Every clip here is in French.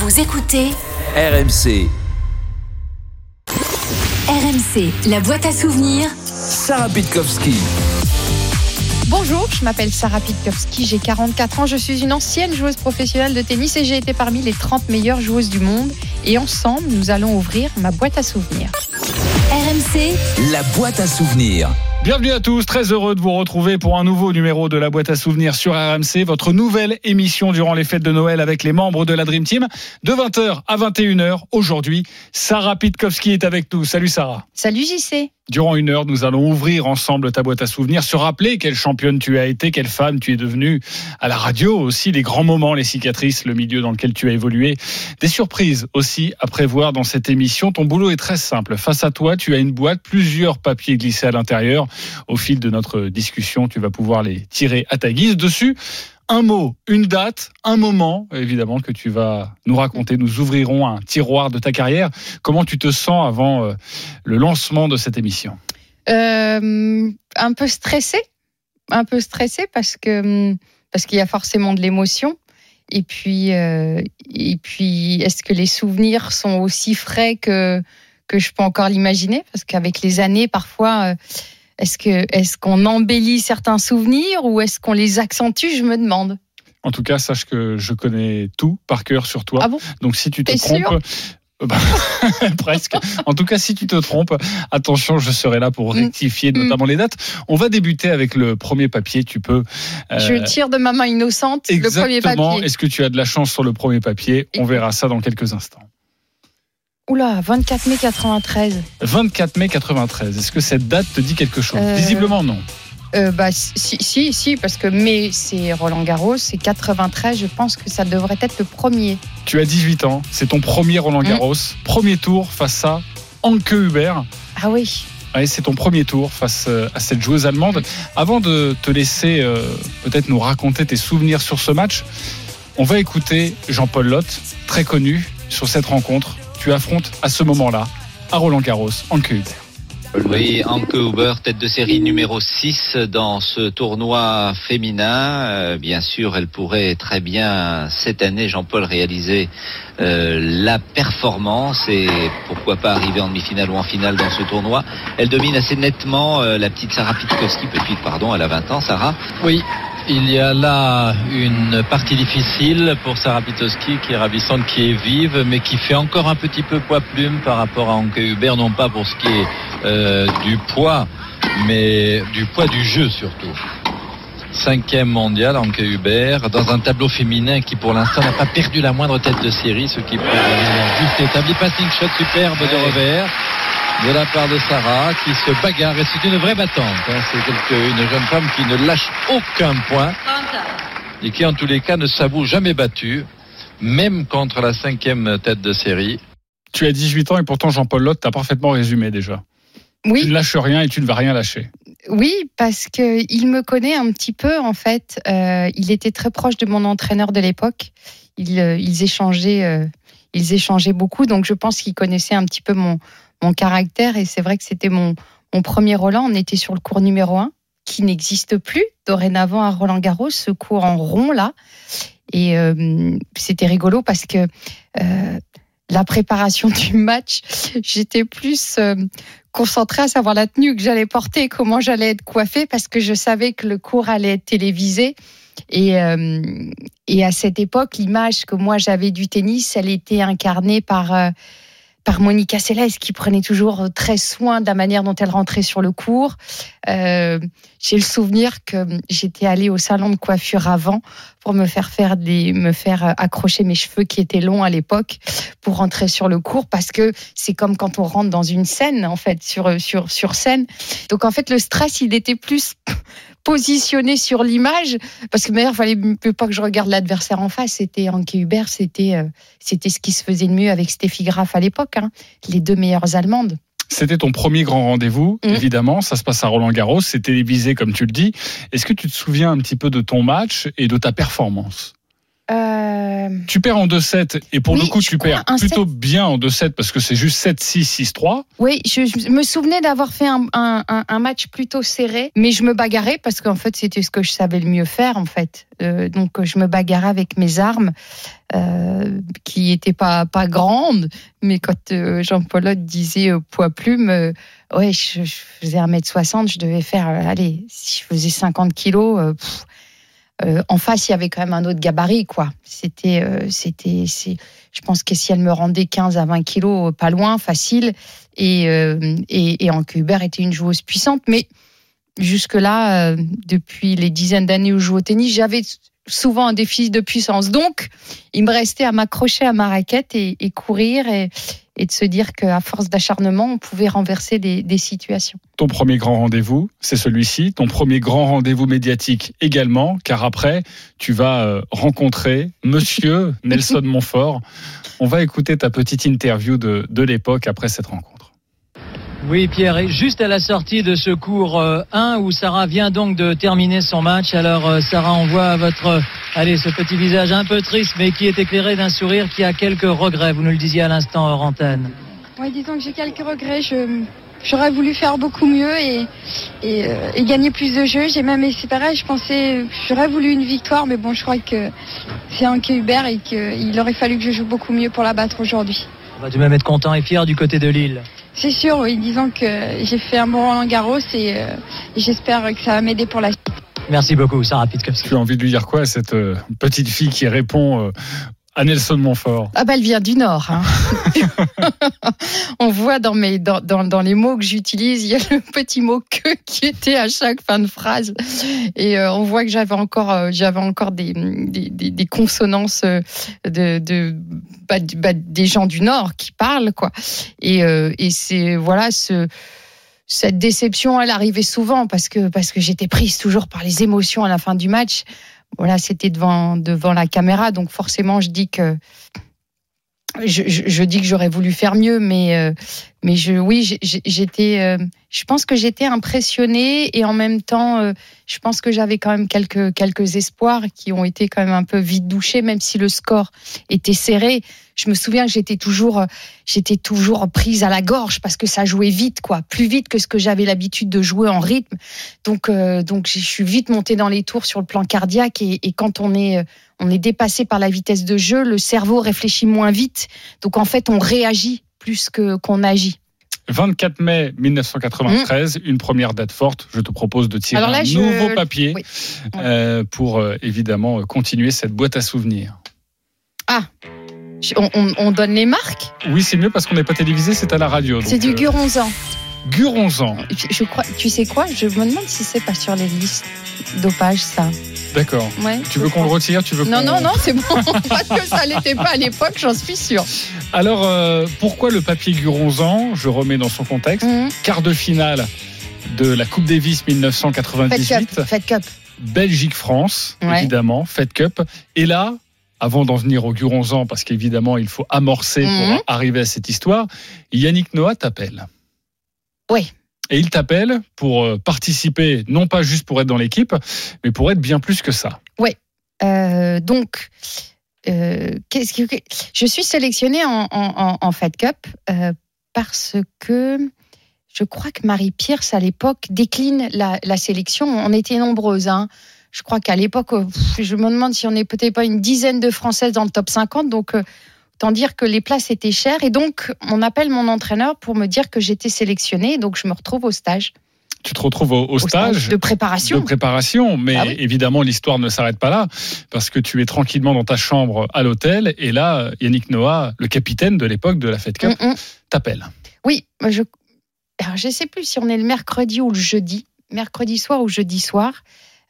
Vous écoutez RMC, RMC, la boîte à souvenirs. Sarah Pitkowski. Bonjour, je m'appelle Sarah Pitkowski, j'ai 44 ans, je suis une ancienne joueuse professionnelle de tennis et j'ai été parmi les 30 meilleures joueuses du monde. Et ensemble, nous allons ouvrir ma boîte à souvenirs. RMC, La boîte à souvenirs. Bienvenue à tous, très heureux de vous retrouver pour un nouveau numéro de la boîte à souvenirs sur RMC, votre nouvelle émission durant les fêtes de Noël avec les membres de la Dream Team, de 20h à 21h. Aujourd'hui, Sarah Pitkowski est avec nous. Salut Sarah. Salut JC. Durant une heure, nous allons ouvrir ensemble ta boîte à souvenirs, se rappeler quelle championne tu as été, quelle femme tu es devenue à la radio, aussi les grands moments, les cicatrices, le milieu dans lequel tu as évolué, des surprises aussi à prévoir dans cette émission. Ton boulot est très simple. Face à toi, tu as une boîte, plusieurs papiers glissés à l'intérieur. Au fil de notre discussion, tu vas pouvoir les tirer à ta guise. Dessus, un mot, une date, un moment, évidemment, que tu vas nous raconter. Nous ouvrirons un tiroir de ta carrière. Comment tu te sens avant euh, le lancement de cette émission? Euh, un peu stressée, un peu stressée parce que parce qu'il y a forcément de l'émotion. Et puis euh, et puis est-ce que les souvenirs sont aussi frais que que je peux encore l'imaginer? Parce qu'avec les années, parfois. Est-ce que est-ce qu'on embellit certains souvenirs ou est-ce qu'on les accentue Je me demande. En tout cas, sache que je connais tout par cœur sur toi. Ah bon? Donc si tu te trompes, euh, bah, presque. En tout cas, si tu te trompes, attention, je serai là pour Mm. rectifier Mm. notamment les dates. On va débuter avec le premier papier. Tu peux. euh, Je tire de ma main innocente le premier Exactement. papier. Est-ce que tu as de la chance sur le premier papier? On verra ça dans quelques instants. Oula, 24 mai 93. 24 mai 93. Est-ce que cette date te dit quelque chose Euh, Visiblement non. Euh, bah, si, si, si, parce que mai, c'est Roland Garros, c'est 93, je pense que ça devrait être le premier. Tu as 18 ans. C'est ton premier Roland Garros. Premier tour face à Anke Hubert. Ah oui. Ouais, c'est ton premier tour face euh, à cette joueuse allemande. Avant de te laisser euh, peut-être nous raconter tes souvenirs sur ce match, on va écouter Jean-Paul Lotte, très connu sur cette rencontre. Tu affrontes à ce moment-là, à Roland Garros, Anke Hubert. Oui, Anke Huber, tête de série numéro 6 dans ce tournoi féminin. Euh, bien sûr, elle pourrait très bien cette année, Jean-Paul, réaliser euh, la performance et pourquoi pas arriver en demi-finale ou en finale dans ce tournoi. Elle domine assez nettement euh, la petite Sarah Pitkowski, petite pardon, elle a 20 ans, Sarah. Oui, il y a là une partie difficile pour Sarah Pitowski qui est ravissante, qui est vive, mais qui fait encore un petit peu poids plume par rapport à Anke Hubert, non pas pour ce qui est euh, du poids, mais du poids du jeu surtout. Cinquième mondial, Anke Hubert, dans un tableau féminin qui pour l'instant n'a pas perdu la moindre tête de série, ce qui prouve un juste établi. Passing shot superbe de revers de la part de Sarah qui se bagarre et c'est une vraie battante. hein. C'est quelque- une jeune femme qui ne lâche aucun point et qui en tous les cas ne s'avoue jamais battue, même contre la cinquième tête de série. Tu as 18 ans et pourtant Jean-Paul Lotte t'a parfaitement résumé déjà. Tu Oui, ne lâches rien et tu ne vas rien lâcher. Oui, parce que il me connaît un petit peu en fait. Euh, il était très proche de mon entraîneur de l'époque. Ils, euh, ils échangeaient, euh, ils échangeaient beaucoup, donc je pense qu'il connaissait un petit peu mon mon caractère. Et c'est vrai que c'était mon mon premier Roland. On était sur le cours numéro un, qui n'existe plus dorénavant à Roland Garros, ce cours en rond là. Et c'était rigolo parce que la préparation du match, j'étais plus euh, concentrée à savoir la tenue que j'allais porter, comment j'allais être coiffée, parce que je savais que le cours allait être télévisé. Et, euh, et à cette époque, l'image que moi j'avais du tennis, elle était incarnée par euh, par Monica Seles qui prenait toujours très soin de la manière dont elle rentrait sur le cours. Euh, J'ai le souvenir que j'étais allée au salon de coiffure avant pour me faire faire des, me faire euh, accrocher mes cheveux qui étaient longs à l'époque pour rentrer sur le cours parce que c'est comme quand on rentre dans une scène en fait sur sur sur scène. Donc en fait le stress il était plus positionné sur l'image parce que d'ailleurs il fallait pas que je regarde l'adversaire en face. C'était Anke Hubert, c'était euh, c'était ce qui se faisait de mieux avec Steffi Graf à l'époque, hein, les deux meilleures allemandes. C'était ton premier grand rendez-vous, Mhm. évidemment. Ça se passe à Roland Garros. C'est télévisé, comme tu le dis. Est-ce que tu te souviens un petit peu de ton match et de ta performance? Euh, Tu perds en 2-7 et pour Oui, le coup, tu perds plutôt bien en 2-7 parce que c'est juste 7-6, 6-3. Oui, je, je me souvenais d'avoir fait un, un- un- match plutôt serré, mais je me bagarrais parce qu'en fait c'était ce que je savais le mieux faire en fait. Euh, donc je me bagarrais avec mes armes, euh, qui était pas pas grande, mais quand euh, Jean-Paul disait euh, poids plume, euh, ouais, je, je faisais 1m60, je devais faire, allez, si je faisais 50 kilos, pff, euh, en face, il y avait quand même un autre gabarit, quoi. C'était, euh, je pense que si elle me rendait 15 à 20 kilos, euh, pas loin, facile, et, euh, et, et Anke Hubert était une joueuse puissante, mais jusque-là, euh, depuis les dizaines d'années où je joue au tennis, j'avais souvent un déficit de puissance. Donc, il me restait à m'accrocher à ma raquette et, courir et de se dire qu'à force d'acharnement, on pouvait renverser des, des situations. Ton premier grand rendez-vous, c'est celui-ci. Ton premier grand rendez-vous médiatique également, car après, tu vas euh, rencontrer Monsieur Nelson Montfort. On va écouter ta petite interview de, de l'époque après cette rencontre. Oui, Pierre, et juste à la sortie de ce cours euh, 1 où Sarah vient donc de terminer son match. Alors, euh, Sarah, on voit votre, euh, allez, ce petit visage un peu triste, mais qui est éclairé d'un sourire qui a quelques regrets. Vous nous le disiez à l'instant, hors antenne. Oui, disons que j'ai quelques regrets. Je, j'aurais voulu faire beaucoup mieux et, et, euh, et gagner plus de jeux. J'ai même, c'est pareil, je pensais, j'aurais voulu une victoire, mais bon, je crois que c'est Anke Hubert et qu'il aurait fallu que je joue beaucoup mieux pour la battre aujourd'hui. On va tout de même être content et fier du côté de Lille. C'est sûr, oui, disons que j'ai fait un bon Roland Garros et, euh, j'espère que ça va m'aider pour la suite. Merci beaucoup, Sarah Pitkowski. Tu as envie de lui dire quoi à cette euh, petite fille qui répond euh, à Nelson Montfort Ah bah elle vient du Nord. Hein. On voit dans, mes, dans, dans, dans les mots que j'utilise, il y a le petit mot que qui était à chaque fin de phrase. Et euh, on voit que j'avais encore, euh, j'avais encore des, des, des, consonances euh, de, de bah, bah, des gens du Nord qui parlent. quoi. Et, et c'est voilà ce cette déception, elle arrivait souvent parce que parce que j'étais prise toujours par les émotions à la fin du match. Voilà, c'était devant la caméra, donc forcément, je dis que j'aurais voulu faire mieux, mais euh, mais oui, j'étais, euh, je pense que j'étais impressionnée et en même temps, euh, je pense que j'avais quand même quelques quelques espoirs qui ont été quand même un peu vite douchés, même si le score était serré. Je me souviens que j'étais toujours euh, j'étais toujours prise à la gorge parce que ça jouait vite, quoi, plus vite que ce que j'avais l'habitude de jouer en rythme. Donc, euh, donc je suis vite montée dans les tours sur le plan cardiaque et, et quand on est, euh, on est dépassé par la vitesse de jeu, le cerveau réfléchit moins vite. Donc en fait, on réagit plus que qu'on agit. 24 mai 1993, une première date forte. Je te propose de tirer là, un je- nouveau papier Oui. euh, pour euh, évidemment continuer cette boîte à souvenirs. Je- On, on- on donne les marques. Oui, c'est mieux parce qu'on n'est pas télévisé, c'est à la radio. C'est du euh, Guronzan. Guronzan. Je, je crois. Tu sais quoi? Je me demande si c'est pas sur les listes dopage ça. D'accord. Ouais. Tu veux qu'on le retire? Tu veux Non non non, c'est bon parce que ça l'était pas à l'époque, j'en suis sûre. Alors, euh, pourquoi le papier Guronzan? Je remets dans son contexte. Mmh. Quart de finale de la Coupe Davis Fed 1998. Cup. Fed Cup. Belgique-France, Ouais. évidemment, Fed Cup. Et là, avant d'en venir au Guronzan, parce qu'évidemment, il faut amorcer Mhm. pour arriver à cette histoire, Yannick Noah t'appelle. Oui. Et il t'appelle pour euh, participer, non pas juste pour être dans l'équipe, mais pour être bien plus que ça. Euh, donc, euh, qu'est-ce que je suis sélectionnée en, en, en- en Fed Cup euh, parce que je crois que Marie Pierce à l'époque décline la, la sélection. On était nombreuses. Hein. Je crois qu'à l'époque, euh, je me demande si on n'est peut-être pas une dizaine de Françaises dans le top 50. Donc, euh, autant dire que les places étaient chères. Et donc, on appelle mon entraîneur pour me dire que j'étais sélectionnée. Donc, je me retrouve au stage, Tu te retrouves au, au au stage. de préparation. de préparation, mais Ah oui. évidemment l'histoire ne s'arrête pas là parce que tu es tranquillement dans ta chambre à l'hôtel et là Yannick Noah, le capitaine de l'époque de la Fed Cup, Mm, mm. t'appelle. Oui, je je sais plus si on est le mercredi ou le jeudi, mercredi soir ou jeudi soir.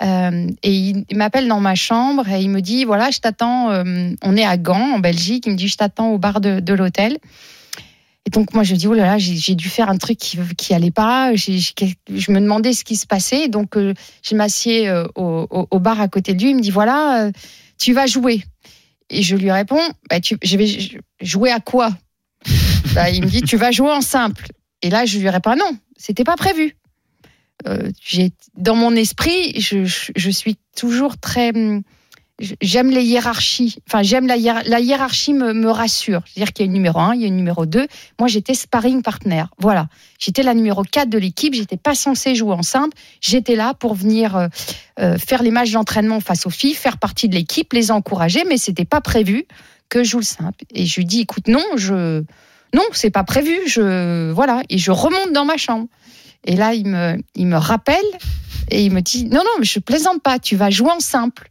Euh, et il, m'appelle dans ma chambre et il me dit voilà, je t'attends. euh, on est à Gand, en Belgique. Il me dit je t'attends au bar de, l'hôtel. Et donc moi je dis oh là là, j'ai dû faire un truc qui qui allait pas. Je me demandais ce qui se passait. Donc euh, je m'assieds au, bar à côté de lui. Il me dit voilà, tu vas jouer. Et je lui réponds bah, je vais jouer à quoi? Bah, Il me dit tu vas jouer en simple. Et là, je lui réponds non, c'était pas prévu. Euh, dans mon esprit, je, suis toujours très. hum, J'aime les hiérarchies. Enfin, j'aime la, hiér- la hiérarchie me, me rassure. C'est-à-dire qu'il y a une numéro 1, il y a une numéro 2. Moi, j'étais sparring partner. Voilà. J'étais la numéro 4 de l'équipe. J'étais pas censée jouer en simple. J'étais là pour venir euh, euh, faire les matchs d'entraînement face aux filles, faire partie de l'équipe, les encourager, mais c'était pas prévu que je joue le simple. Et je lui dis, écoute, non, je, non, c'est pas prévu. Je, voilà. Et je remonte dans ma chambre. Et là, il me, il me rappelle et il me dit, non, non, mais je plaisante pas. Tu vas jouer en simple.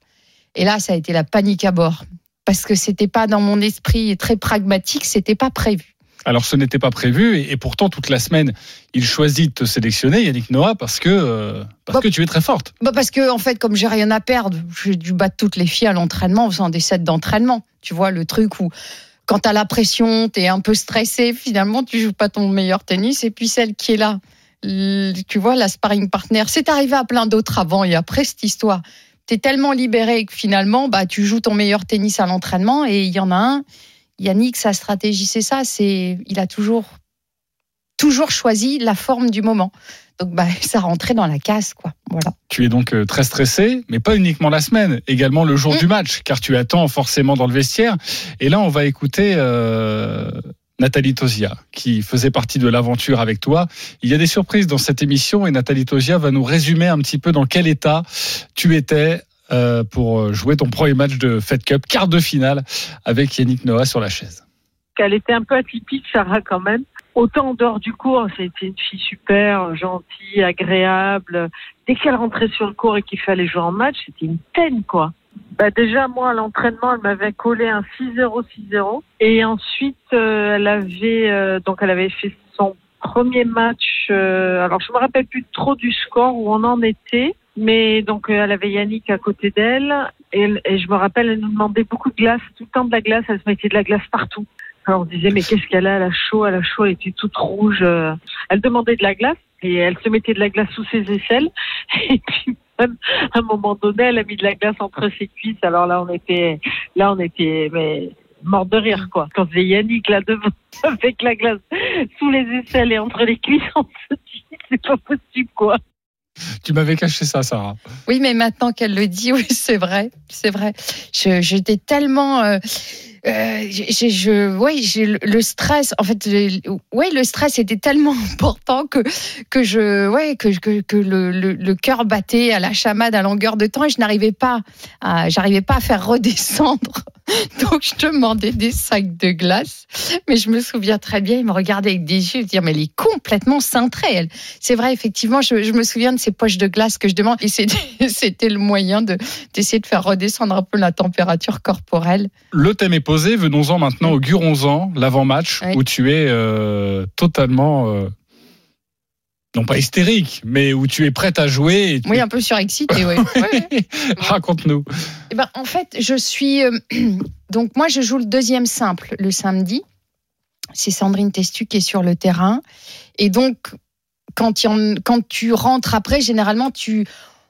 Et là, ça a été la panique à bord parce que c'était pas dans mon esprit très pragmatique, c'était pas prévu. Alors ce n'était pas prévu et, pourtant toute la semaine il choisit de te sélectionner Yannick Noah parce que euh, parce bah, que tu es très forte. Bah parce que en fait comme j'ai rien à perdre, j'ai dû battre toutes les filles à l'entraînement en faisant des sets d'entraînement. Tu vois le truc où quand tu as la pression, tu es un peu stressé, finalement tu joues pas ton meilleur tennis et puis celle qui est là, tu vois la sparring partner, c'est arrivé à plein d'autres avant et après cette histoire. Tu es tellement libéré que finalement bah tu joues ton meilleur tennis à l'entraînement et il y en a un Yannick, sa stratégie, c'est ça. C'est, il a toujours, toujours choisi la forme du moment. Donc, bah, ça rentrait dans la case, quoi. Voilà. Tu es donc euh, très stressé, mais pas uniquement la semaine, également le jour mm. du match, car tu attends forcément dans le vestiaire. Et là, on va écouter euh, Nathalie Tosia, qui faisait partie de l'aventure avec toi. Il y a des surprises dans cette émission et Nathalie Tosia va nous résumer un petit peu dans quel état tu étais euh, pour jouer ton premier match de Fed Cup, quart de finale, avec Yannick Noah sur la chaise. Elle était un peu atypique, Sarah, quand même. Autant en dehors du cours, c'était une fille super, gentille, agréable. Dès qu'elle rentrait sur le cours et qu'il fallait jouer en match, c'était une peine, quoi. Bah déjà, moi, à l'entraînement, elle m'avait collé un 6-0, 6-0. Et ensuite, euh, elle avait, euh, donc, elle avait fait son premier match. alors, je me rappelle plus trop du score où on en était. Mais donc, euh, elle avait Yannick à côté d'elle. Et, je me rappelle, elle nous demandait beaucoup de glace, tout le temps de la glace. Elle se mettait de la glace partout. Alors on disait, mais qu'est-ce qu'elle a Elle a chaud, elle a chaud, elle était toute rouge. Euh. Elle demandait de la glace et elle se mettait de la glace sous ses aisselles. Et puis, même, à un moment donné, elle a mis de la glace entre ses cuisses. Alors là, on était, là, on était, mais, mort de rire, quoi. Quand c'est Yannick là devant, avec la glace sous les aisselles et entre les cuisses, on se dit, c'est pas possible, quoi. Tu m'avais caché ça, Sarah. Oui, mais maintenant qu'elle le dit, oui, c'est vrai, c'est vrai. J'étais tellement. Euh, ouais, le stress. Était tellement important que que je, ouais, que que, le, le, cœur battait à la chamade à longueur de temps et je n'arrivais pas, à, j'arrivais pas à faire redescendre. Donc je demandais des sacs de glace, mais je me souviens très bien, il me regardait avec des yeux, dire mais elle est complètement cintrée. C'est vrai, effectivement, je, je, me souviens de ces poches de glace que je demande et c'était le moyen de d'essayer de faire redescendre un peu la température corporelle. Le thème est Venons-en maintenant au Guronzan, l'avant-match, où tu es euh, totalement. Euh, non pas hystérique, mais où tu es prête à jouer. Oui, un peu surexcitée, oui. Raconte-nous. Eh ben, en fait, je suis. Euh, donc, moi, je joue le deuxième simple le samedi. C'est Sandrine Testu qui est sur le terrain. Et donc, quand tu rentres après, généralement, tu,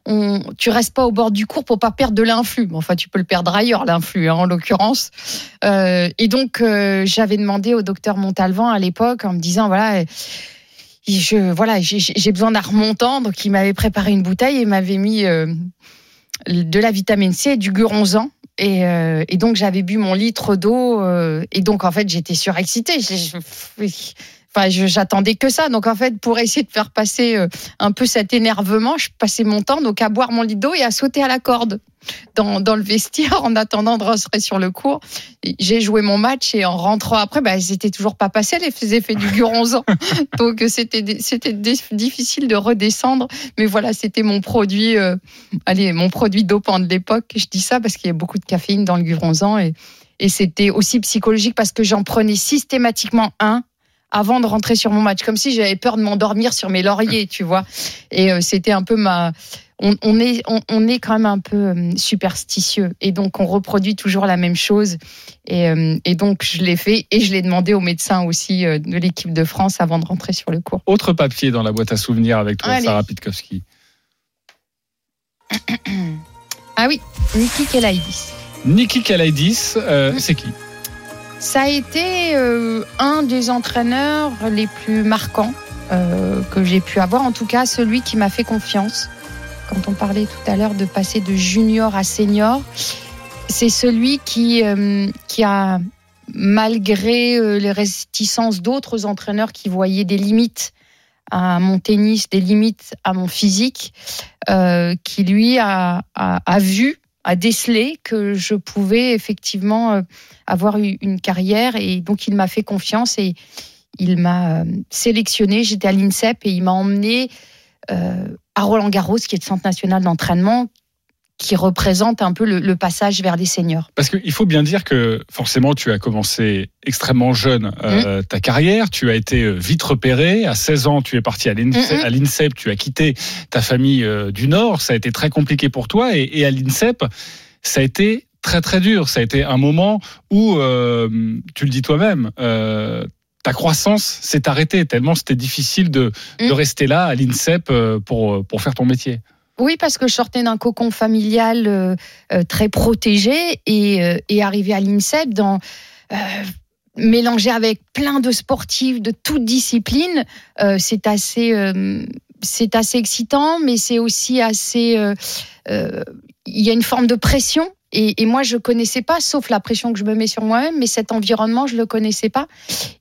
on, tu restes pas au bord du cours pour pas perdre de l'influx. Enfin, tu peux le perdre ailleurs, l'influx, hein, en l'occurrence. Euh, et donc, euh, j'avais demandé au docteur Montalvan à l'époque en me disant, voilà, je, voilà, j'ai besoin d'un remontant. Donc, il m'avait préparé une bouteille et m'avait mis euh, de la vitamine C et du guronzan. Et donc, j'avais bu mon litre d'eau. et donc, en fait, j'étais surexcitée. Enfin, j'attendais que ça. Donc en fait, pour essayer de faire passer euh, un peu cet énervement, je passais mon temps donc à boire mon lit d'eau et à sauter à la corde dans, dans le vestiaire en attendant de rentrer sur le cours. J'ai joué mon match et en rentrant après, bah, c'était toujours pas passé les effets du guronzan. donc c'était difficile de redescendre. Mais voilà, c'était mon produit, euh, allez, mon produit dopant de l'époque. Je dis ça parce qu'il y a beaucoup de caféine dans le guronzan et et c'était aussi psychologique parce que j'en prenais systématiquement un avant de rentrer sur mon match, comme si j'avais peur de m'endormir sur mes lauriers, tu vois. Et euh, c'était un peu ma. On, est, on, est quand même un peu euh, superstitieux et donc on reproduit toujours la même chose. Et, euh, et donc je l'ai fait et je l'ai demandé aux médecins aussi de l'équipe de France avant de rentrer sur le cours. Autre papier dans la boîte à souvenirs avec toi, Sarah Pitkowski. ah oui, Niki Kelaidis. Niki Kelaidis, c'est qui? Ça a été euh, un des entraîneurs les plus marquants euh, que j'ai pu avoir, en tout cas celui qui m'a fait confiance. Quand on parlait tout à l'heure de passer de junior à senior, c'est celui qui, euh, qui a, malgré les réticences d'autres entraîneurs qui voyaient des limites à mon tennis, des limites à mon physique, qui lui a, a, a vu a décelé que je pouvais effectivement euh, avoir une carrière et donc il m'a fait confiance et il m'a euh, sélectionné. J'étais à l'INSEP et il m'a emmené euh, à Roland Garros, qui est le centre national d'entraînement, qui représente un peu le, le, passage vers les seniors. Parce qu'il faut bien dire que forcément tu as commencé extrêmement jeune euh, mmh. ta carrière, tu as été vite repéré, à 16 ans tu es parti à l'INSEP, mmh. tu as quitté ta famille euh, du Nord, ça a été très compliqué pour toi et, et à l'INSEP ça a été très très dur, ça a été un moment où, euh, tu le dis toi-même, euh, ta croissance s'est arrêtée tellement c'était difficile de, mmh. de, rester là à l'INSEP euh, pour, pour faire ton métier. Oui, parce que je sortais d'un cocon familial euh, euh, très protégé et, euh, arrivé à l'INSEP dans euh, mélangé avec plein de sportifs de toutes disciplines, c'est assez excitant, mais c'est aussi assez il y a une forme de pression et, moi, je connaissais pas, sauf la pression que je me mets sur moi-même, mais cet environnement, je le connaissais pas.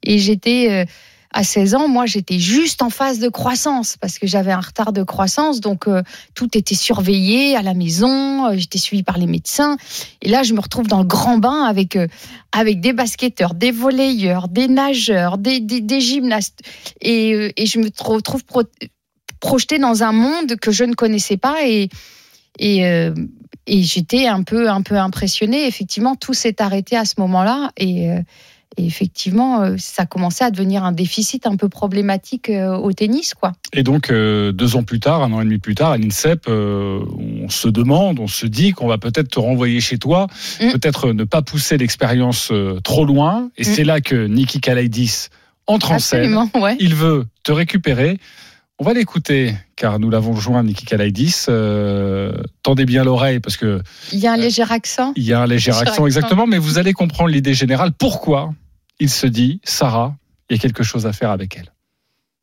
Et j'étais à 16 ans, moi, j'étais juste en phase de croissance parce que j'avais un retard de croissance, donc euh, tout était surveillé à la maison. Euh, j'étais suivie par les médecins. Et là, je me retrouve dans le grand bain avec euh, avec des basketteurs, des volleyeurs, des nageurs, des, des, gymnastes, et, et, je me retrouve pro projetée dans un monde que je ne connaissais pas et et, j'étais un peu, un peu impressionnée. Effectivement, tout s'est arrêté à ce moment-là. Et, et, effectivement, euh, ça commençait à devenir un déficit un peu problématique au tennis. Quoi. Et donc, deux ans plus tard, un an et demi plus tard, à l'INSEP, on se demande, on se dit qu'on va peut-être te renvoyer chez toi, mm. peut-être ne pas pousser l'expérience trop loin. Et mm. c'est là que Niki Kalaidis entre en scène. Ouais. Il veut te récupérer. On va l'écouter, car nous l'avons joint, Niki Kalaidis. Euh, tendez bien l'oreille, parce que... Il y a un léger accent. Il y a un léger, léger accent, accent, exactement, mais vous allez comprendre l'idée générale. Pourquoi il se dit, Sarah, il y a quelque chose à faire avec elle?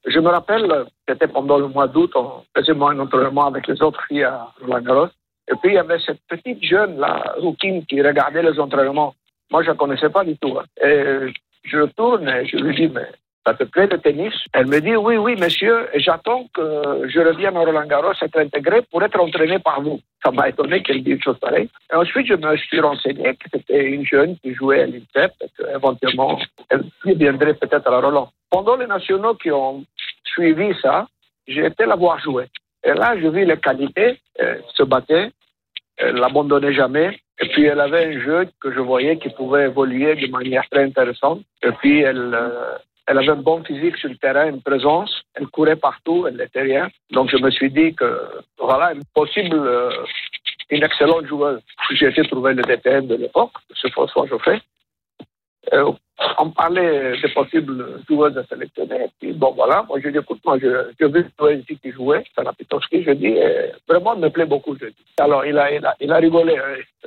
Je me rappelle, c'était pendant le mois d'août, on faisait un entraînement avec les autres filles à Roland Garros. Et puis, il y avait cette petite jeune, là, Roukine, qui regardait les entraînements. Moi, je ne connaissais pas du tout. Hein. Et je tourne et je lui dis, mais ça te plaît le tennis Elle me dit oui, oui, monsieur, j'attends que je revienne à Roland Garros, être intégré pour être entraîné par vous. Ça m'a étonné qu'elle dise une chose pareille. Et ensuite, je me suis renseigné que c'était une jeune qui jouait à l'INSEP et qu'éventuellement, elle viendrait peut-être à Roland. Pendant les nationaux qui ont suivi ça, j'ai été la voir jouer. Et là, je vis les qualités, elle se battait, elle l'abandonnait jamais. Et puis, elle avait un jeu que je voyais qui pouvait évoluer de manière très intéressante. Et puis, elle, euh, elle avait un bon physique sur le terrain, une présence. Elle courait partout, elle n'était rien. Donc je me suis dit que voilà, une possible, euh, une excellente joueuse. J'ai été trouver le DTN de l'époque, ce François Joffé. Euh, on parlait des possibles joueuses à sélectionner. Et puis bon voilà, moi je dis écoute, moi je, je veux jouer ici qui jouait, Sarah Pitowski, je dis, et vraiment elle me plaît beaucoup, je dis. Alors il a, il a, il a rigolé.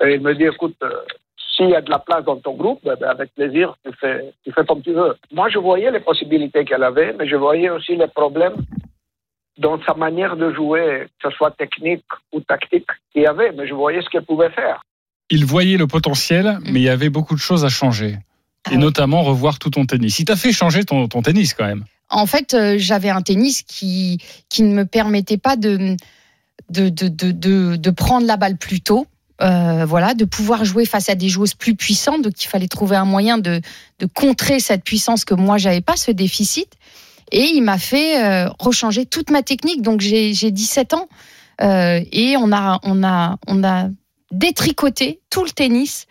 Et il me dit écoute, euh, s'il y a de la place dans ton groupe, ben avec plaisir, tu fais, tu fais comme tu veux. Moi, je voyais les possibilités qu'elle avait, mais je voyais aussi les problèmes dans sa manière de jouer, que ce soit technique ou tactique, qu'il y avait, mais je voyais ce qu'elle pouvait faire. Il voyait le potentiel, mais il y avait beaucoup de choses à changer. Et ah notamment revoir tout ton tennis. Il t'a fait changer ton, ton, tennis quand même. En fait, euh, j'avais un tennis qui, qui ne me permettait pas de, de, de, de, de prendre la balle plus tôt. Euh, voilà, de pouvoir jouer face à des joueuses plus puissantes. Donc, il fallait trouver un moyen de, de contrer cette puissance que moi, j'avais pas, ce déficit. Et il m'a fait euh, rechanger toute ma technique. Donc, j'ai 17 ans euh, et on a, on a, on a détricoté tout le tennis.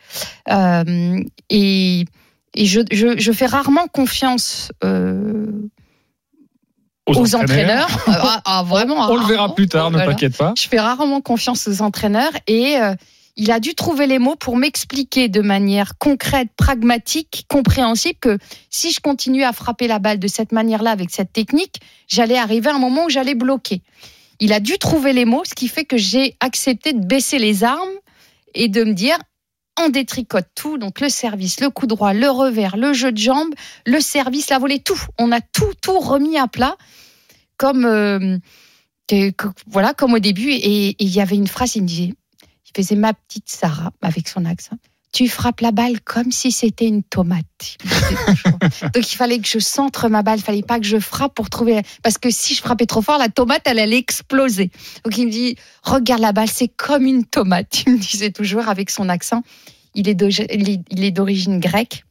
Et, et je, je, je, fais rarement confiance aux, aux entraîneurs. ah, ah, vraiment. On, on le verra plus tard, voilà. ne t'inquiète pas. Je fais rarement confiance aux entraîneurs et euh, il a dû trouver les mots pour m'expliquer de manière concrète, pragmatique, compréhensible que si je continuais à frapper la balle de cette manière-là, avec cette technique, j'allais arriver à un moment où j'allais bloquer. Il a dû trouver les mots, ce qui fait que j'ai accepté de baisser les armes et de me dire on détricote tout, donc le service, le coup droit, le revers, le jeu de jambes, le service, la volée, tout. On a tout, tout remis à plat, comme euh, voilà, comme au début. Et il y avait une phrase, il me disait, il faisait ma petite Sarah avec son accent. tu frappes la balle comme si c'était une tomate. Donc il fallait que je centre ma balle, il fallait pas que je frappe pour trouver parce que si je frappais trop fort, la tomate elle allait exploser. Donc il me dit regarde la balle, c'est comme une tomate. Il me disait toujours avec son accent. Il est d'origine grecque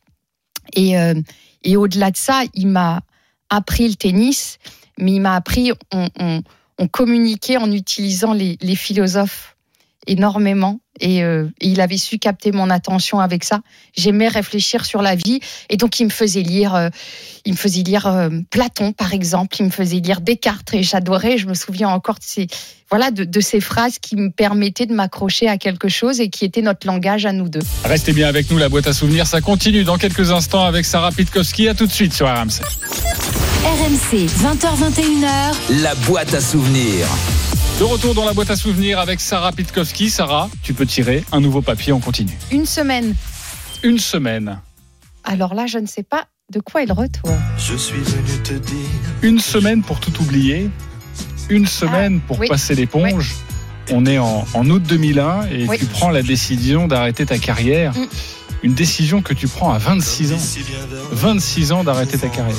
et, euh, et au-delà de ça, il m'a appris le tennis, mais il m'a appris on, on, on, communiquait en utilisant les, les philosophes énormément euh, et, il avait su capter mon attention avec ça. J'aimais réfléchir sur la vie et donc il me faisait lire, euh, il me faisait lire euh, Platon par exemple, il me faisait lire Descartes et j'adorais. Je me souviens encore de ces voilà de, ces phrases qui me permettaient de m'accrocher à quelque chose et qui était notre langage à nous deux. Restez bien avec nous, la boîte à souvenirs, ça continue dans quelques instants avec Sarah Pitkowski. À tout de suite sur RMC. RMC 20h21h. La boîte à souvenirs. De retour dans la boîte à souvenirs avec Sarah Pitkowski. Sarah, tu peux tirer un nouveau papier, on continue. Une semaine. Une semaine. Alors là, je ne sais pas de quoi il retourne. Je suis venu te dire. Une semaine pour tout oublier. Une semaine Ah, pour oui. passer l'éponge. On est en, en août 2001 et Oui. tu prends la décision d'arrêter ta carrière. Mm. Une décision que tu prends à 26 ans. 26 ans d'arrêter ta carrière.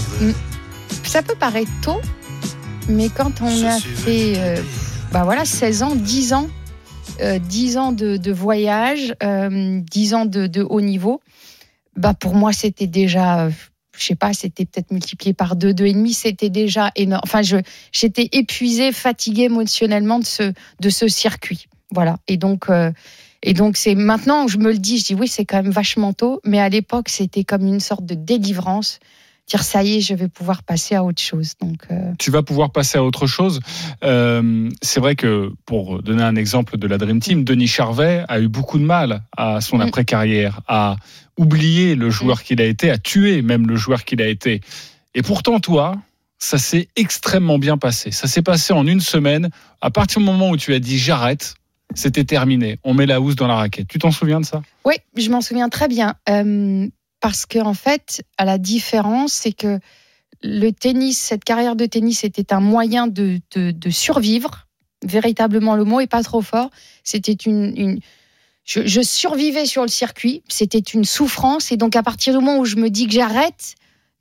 Ça peut paraître tôt, mais quand on a fait euh, bah voilà, 16 ans, 10 ans, euh, 10 ans de, de voyage, euh, 10 ans de, de haut niveau, bah pour moi c'était déjà, je sais pas, c'était peut-être multiplié par deux, deux et demi, c'était déjà énorme. Enfin, j'étais épuisée, fatiguée émotionnellement de ce de ce circuit. Voilà. Et donc euh, et donc c'est maintenant je me le dis, je dis oui c'est quand même vachement tôt, mais à l'époque c'était comme une sorte de délivrance dire ça y est, je vais pouvoir passer à autre chose. Donc, euh, tu vas pouvoir passer à autre chose. Euh, c'est vrai que, pour donner un exemple de la Dream Team, Denis Charvet a eu beaucoup de mal à son Mm. après-carrière, à oublier le joueur qu'il a été, à tuer même le joueur qu'il a été. Et pourtant, toi, ça s'est extrêmement bien passé. Ça s'est passé en une semaine. À partir du moment où tu as dit j'arrête, c'était terminé. On met la housse dans la raquette. Tu t'en souviens de ça? Oui, je m'en souviens très bien. Euh, parce que en fait, à la différence, c'est que le tennis, cette carrière de tennis, était un moyen de, de, survivre. Véritablement, le mot est pas trop fort. C'était une, je, survivais sur le circuit. C'était une souffrance. Et donc, à partir du moment où je me dis que j'arrête,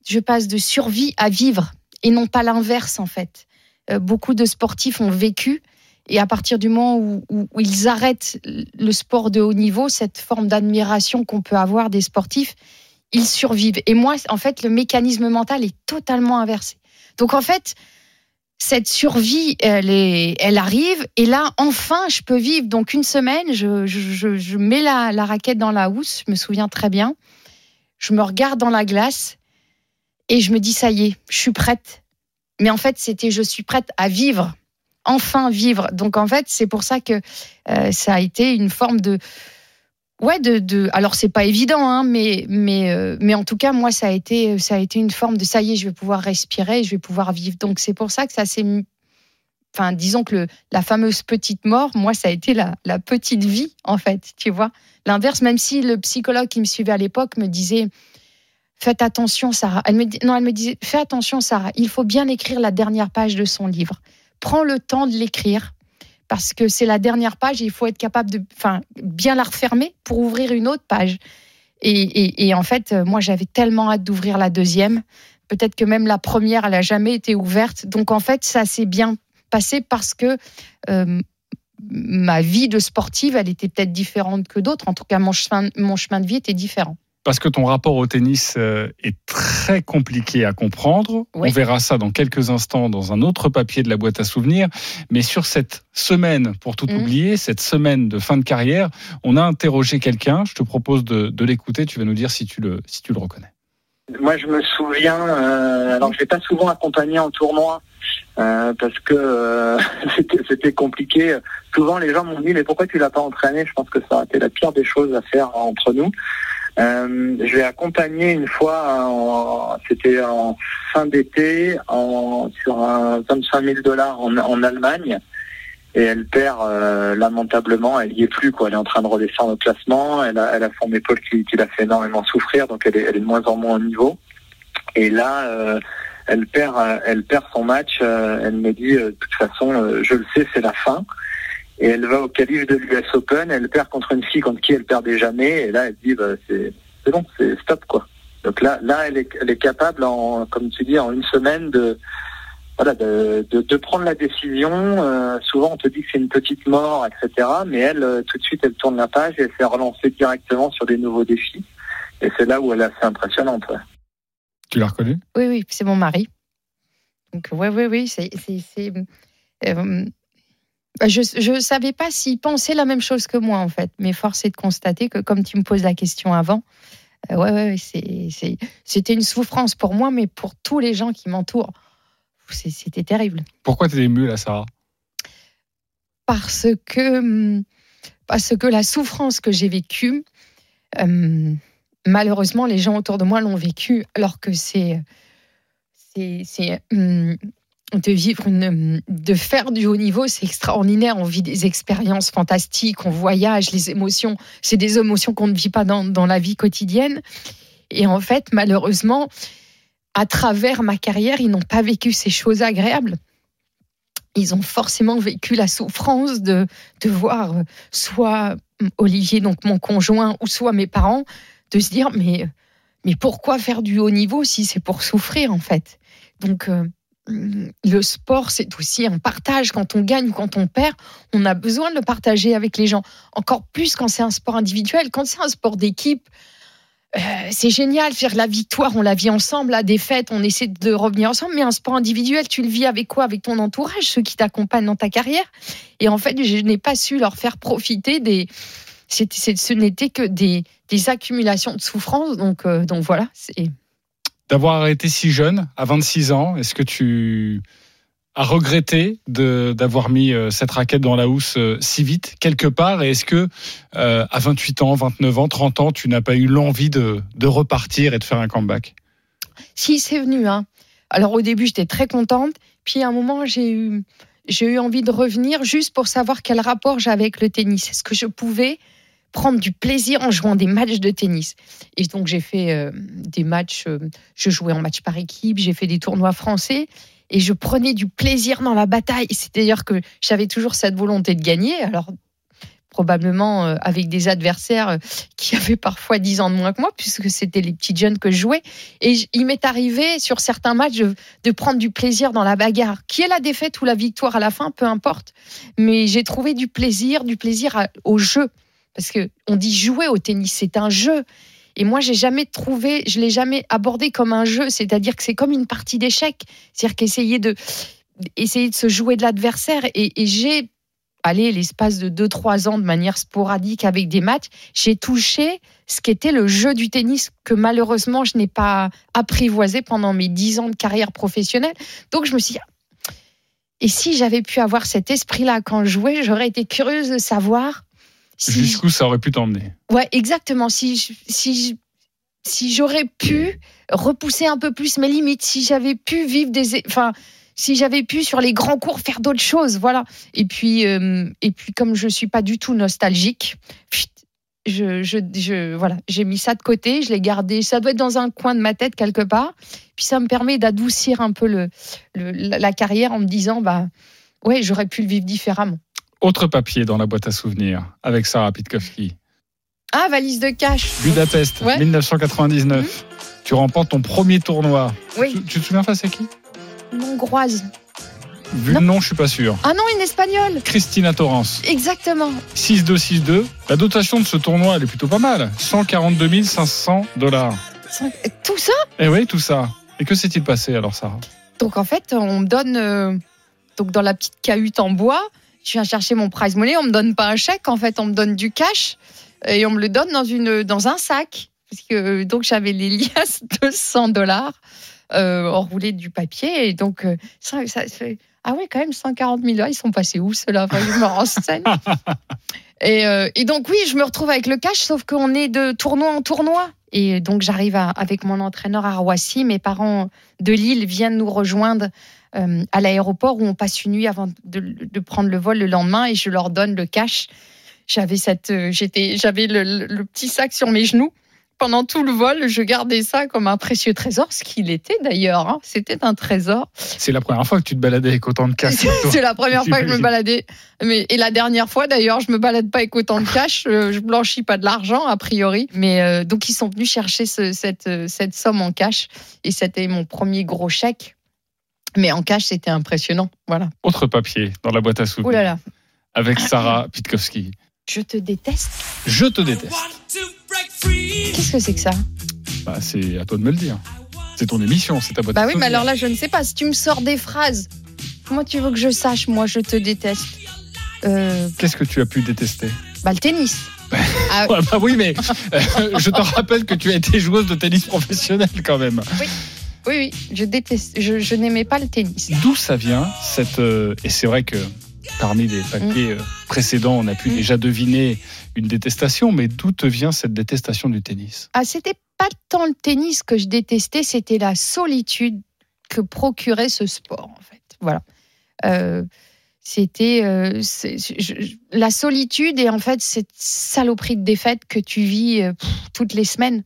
je passe de survie à vivre et non pas l'inverse en fait. Euh, beaucoup de sportifs ont vécu et à partir du moment où ils arrêtent le sport de haut niveau, cette forme d'admiration qu'on peut avoir des sportifs, ils survivent. Et moi, en fait, le mécanisme mental est totalement inversé. Donc en fait, cette survie, elle, arrive, et là, enfin, je peux vivre. Donc une semaine, je mets la, la raquette dans la housse, je me souviens très bien. Je me regarde dans la glace et je me dis, ça y est, je suis prête. Mais en fait, c'était, je suis prête à vivre, enfin vivre. Donc en fait, c'est pour ça que euh, ça a été une forme de, ouais, de, de alors c'est pas évident, hein, mais mais euh, mais en tout cas, moi, ça a été, ça a été une forme de, ça y est, je vais pouvoir respirer, je vais pouvoir vivre. Donc c'est pour ça que ça s'est Enfin, disons que le, la fameuse petite mort, moi, ça a été la, la petite vie, en fait, tu vois. L'inverse, même si le psychologue qui me suivait à l'époque me disait, faites attention, Sarah. Non, elle me disait, fais attention, Sarah, il faut bien écrire la dernière page de son livre. Prends le temps de l'écrire, parce que c'est la dernière page et il faut être capable de enfin, bien la refermer pour ouvrir une autre page. Et, en fait, euh, moi, j'avais tellement hâte d'ouvrir la deuxième. Peut-être que même la première, elle n'a jamais été ouverte. Donc, en fait, ça s'est bien passé parce que euh, ma vie de sportive, elle était peut-être différente que d'autres. En tout cas, mon chemin, mon chemin de vie était différent. Parce que ton rapport au tennis euh, est très compliqué à comprendre. Oui. On verra ça dans quelques instants dans un autre papier de la boîte à souvenirs. Mais sur cette semaine, pour tout Mhm. oublier, cette semaine de fin de carrière, on a interrogé quelqu'un. Je te propose de, de l'écouter. Tu vas nous dire si tu le, si tu le reconnais. Moi, je me souviens, euh, alors je l'ai pas souvent accompagné en tournoi euh, parce que euh, c'était- c'était compliqué. Souvent, les gens m'ont dit mais pourquoi tu l'as pas entraîné? Je pense que ça a été la pire des choses à faire entre nous. Euh, je l'ai accompagné une fois, c'était en fin d'été, sur un 25 000 dollars en, en Allemagne. Et elle perd euh, lamentablement, elle y est plus quoi. Elle est en train de redescendre au classement. Elle a, elle a son épaule qui, qui l'a fait énormément souffrir, donc elle est, elle est de moins en moins au niveau. Et là, euh, elle perd, elle perd son match. elle me dit, de toute façon, je le sais, c'est la fin. Et elle va au calife de l'US Open, elle perd contre une fille contre qui elle perdait jamais, et là elle dit bah, c'est c'est bon, c'est stop quoi. Donc là, là elle, est, elle est capable, en, comme tu dis, en une semaine de, voilà, de, de, de prendre la décision. Euh, souvent on te dit que c'est une petite mort, etc. Mais elle, euh, tout de suite, elle tourne la page et elle s'est relancée directement sur des nouveaux défis. Et c'est là où elle est assez impressionnante. ouais. Tu l'as reconnu Oui, oui, c'est mon mari. Donc, ouais, oui, oui, c'est. c'est- c'est, euh, je ne savais pas s'il pensait la même chose que moi, en fait. Mais force est de constater que, comme tu me poses la question avant, euh, ouais, ouais, c'était une souffrance pour moi, mais pour tous les gens qui m'entourent. C'était terrible. Pourquoi t'es ému là, Sarah? Parce que, hum, parce que la souffrance que j'ai vécue, hum, malheureusement, les gens autour de moi l'ont vécue, alors que c'est. c'est- c'est, hum, de vivre une, de faire du haut niveau, c'est extraordinaire. On vit des expériences fantastiques, on voyage, les émotions, c'est des émotions qu'on ne vit pas dans, dans la vie quotidienne. Et en fait, malheureusement, à travers ma carrière, ils n'ont pas vécu ces choses agréables. Ils ont forcément vécu la souffrance de, de voir soit Olivier, donc mon conjoint, ou soit mes parents, de se dire mais, mais pourquoi faire du haut niveau si c'est pour souffrir en fait? Donc euh, le sport, c'est aussi un partage. Quand on gagne, quand on perd, on a besoin de le partager avec les gens. Encore plus quand c'est un sport individuel. Quand c'est un sport d'équipe, euh, c'est génial. Faire la victoire, on la vit ensemble. La défaite, on essaie de revenir ensemble. Mais un sport individuel, tu le vis avec quoi? Avec ton entourage, ceux qui t'accompagnent dans ta carrière? Et en fait, je n'ai pas su leur faire profiter des. ce n'était que des, des accumulations de souffrance. Donc, euh, donc voilà. C'est D'avoir arrêté si jeune, à 26 ans, est-ce que tu as regretté d'avoir mis euh, cette raquette dans la housse euh, si vite, quelque part? Et est-ce que euh, à 28 ans, 29 ans, 30 ans, tu n'as pas eu l'envie de, de repartir et de faire un comeback? Si, c'est venu. Hein. Alors au début, j'étais très contente. Puis à un moment, j'ai eu, j'ai eu envie de revenir juste pour savoir quel rapport j'avais avec le tennis. Est-ce que je pouvais prendre du plaisir en jouant des matchs de tennis Et donc j'ai fait euh, des matchs, euh, je jouais en match par équipe, j'ai fait des tournois français. Et je prenais du plaisir dans la bataille. C'est-à-dire que j'avais toujours cette volonté de gagner. Alors, probablement euh, avec des adversaires qui avaient parfois 10 ans de moins que moi, puisque c'était les petits jeunes que je jouais. Et il m'est arrivé sur certains matchs de, prendre du plaisir dans la bagarre. Qui est la défaite ou la victoire à la fin, peu importe. Mais j'ai trouvé du plaisir, du plaisir au jeu. Parce que on dit jouer au tennis, c'est un jeu. Et moi, j'ai jamais trouvé, je l'ai jamais abordé comme un jeu. C'est-à-dire que c'est comme une partie d'échecs. C'est-à-dire qu'essayer de, essayer de se jouer de l'adversaire. Et, et j'ai, allez, l'espace de 2-3 ans de manière sporadique avec des matchs, j'ai touché ce qu'était le jeu du tennis que malheureusement je n'ai pas apprivoisé pendant mes 10 ans de carrière professionnelle. Donc je me suis dit, et si j'avais pu avoir cet esprit-là quand je jouais, j'aurais été curieuse de savoir si, Jusqu'où ça aurait pu t'emmener Ouais, exactement. Si je- si je- si j'aurais pu repousser un peu plus mes limites, si j'avais pu vivre des, enfin, si j'avais pu sur les grands cours faire d'autres choses, voilà. Et puis, euh, et puis comme je suis pas du tout nostalgique, je, je, je, voilà, j'ai mis ça de côté, je l'ai gardé. Ça doit être dans un coin de ma tête quelque part. Puis ça me permet d'adoucir un peu le, le- la la carrière en me disant, bah, ouais, j'aurais pu le vivre différemment. Autre papier dans la boîte à souvenirs avec Sarah Pitkowski. Ah, valise de cash. Budapest, Ouais. 1999. Tu remportes ton premier tournoi. Oui, Tu, tu te souviens face à qui? Une hongroise. Vu Non. le nom, je suis pas sûr. Ah non, une espagnole. Christina Torrance. Exactement. 6-2, 6-2. La dotation de ce tournoi, elle est plutôt pas mal. 142 500 dollars. Tout ça? Eh oui, tout ça. Et que s'est-il passé alors, Sarah? Donc en fait, on me donne euh, donc dans la petite cahute en bois, je viens chercher mon prize money, on me donne pas un chèque, en fait, on me donne du cash et on me le donne dans une dans un sac parce que donc j'avais les liasses de 100 dollars euh, enroulés de du papier et donc euh, ça, ça fait ah oui quand même 140 000 dollars, ils sont passés où ceux-là? Enfin, Je me renseigne. Et, euh, et donc oui, je me retrouve avec le cash, sauf qu'on est de tournoi en tournoi. Et donc j'arrive avec mon entraîneur à Roissy. Mes parents de Lille viennent nous rejoindre euh, à l'aéroport où on passe une nuit avant de, de prendre le vol le lendemain et je leur donne le cash. J'avais cette, euh, j'étais, j'avais le, le- le petit sac sur mes genoux pendant tout le vol, je gardais ça comme un précieux trésor, ce qu'il était d'ailleurs. hein. C'était un trésor. C'est la première fois que tu te baladais avec autant de cash. C'est la première fois que je me baladais. Mais, et la dernière fois, d'ailleurs, je me balade pas avec autant de cash. euh, Je blanchis pas de l'argent, a priori. Mais euh, donc, ils sont venus chercher ce- cette, cette somme en cash. Et c'était mon premier gros chèque. Mais en cash, c'était impressionnant. Voilà. Autre papier dans la boîte à souvenirs. Ouh là là. Avec Sarah Pitkowski. Je te déteste. Je te déteste. Qu'est-ce que c'est que ça? Bah, c'est à toi de me le dire. C'est ton émission, c'est ta boîte Bah à oui, mais alors là, je ne sais pas. Si tu me sors des phrases, comment tu veux que je sache Moi, je te déteste? Euh, Qu'est-ce que tu as pu détester? bah, le tennis. Ah, bah oui, mais euh, je te rappelle que tu as été joueuse de tennis professionnelle quand même. oui, oui, je déteste. Je, je n'aimais pas le tennis. D'où ça vient cette euh, et c'est vrai que parmi les papiers euh, précédents, on a pu Mm. déjà deviner une détestation, mais d'où te vient cette détestation du tennis? Ah, c'était pas tant le tennis que je détestais, c'était la solitude que procurait ce sport, en fait. Voilà. Euh, c'était euh, la solitude et en fait cette saloperie de défaite que tu vis pff, toutes les semaines.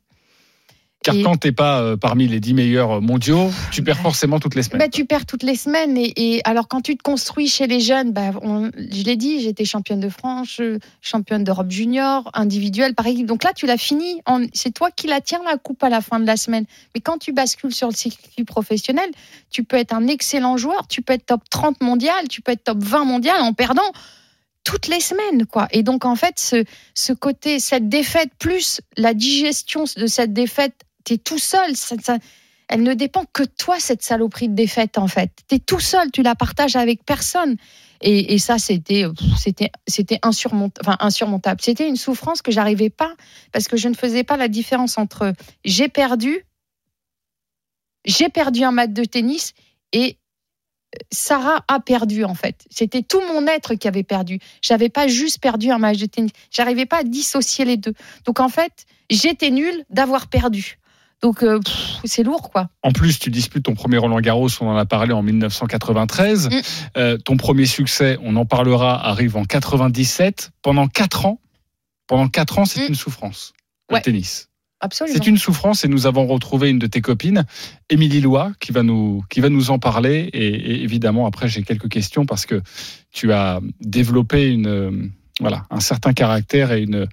Car Et- quand t'es pas euh, parmi les 10 meilleurs mondiaux, tu perds forcément toutes les semaines. Bah, tu perds toutes les semaines. Et, et alors, quand tu te construis chez les jeunes, bah, on- je l'ai dit, j'étais championne de France, euh, championne d'Europe junior, individuelle par équipe. Donc là, tu l'as fini. C'est toi qui la tiens, la coupe, à la fin de la semaine. Mais quand tu bascules sur le circuit professionnel, tu peux être un excellent joueur, tu peux être top 30 mondial, tu peux être top 20 mondial en perdant toutes les semaines, quoi. Et donc, en fait, ce, ce côté, cette défaite, plus la digestion de cette défaite, tu es tout seul. Ça, elle ne dépend que toi, cette saloperie de défaite, en fait. Tu es tout seul, tu la partages avec personne. Et, ça, c'était c'était c'était insurmont- enfin, insurmontable. C'était une souffrance que j'arrivais pas, parce que je ne faisais pas la différence entre j'ai perdu, j'ai perdu un match de tennis et Sarah a perdu en fait. C'était tout mon être qui avait perdu. J'avais pas juste perdu un match de tennis. J'arrivais pas à dissocier les deux. Donc en fait, j'étais nulle d'avoir perdu. Donc euh, c'est lourd quoi. En plus, tu disputes ton premier Roland Garros, on en a parlé en 1993. Mm. Euh, ton premier succès, on en parlera, arrive en 97. Pendant 4 ans, pendant 4 ans, c'est Mm. une souffrance. Le Ouais. tennis. Absolument. C'est une souffrance et nous avons retrouvé une de tes copines, Émilie Lois, qui va nous, qui va nous en parler. Et, et évidemment, après, j'ai quelques questions parce que tu as développé une, euh, voilà, un certain caractère et une,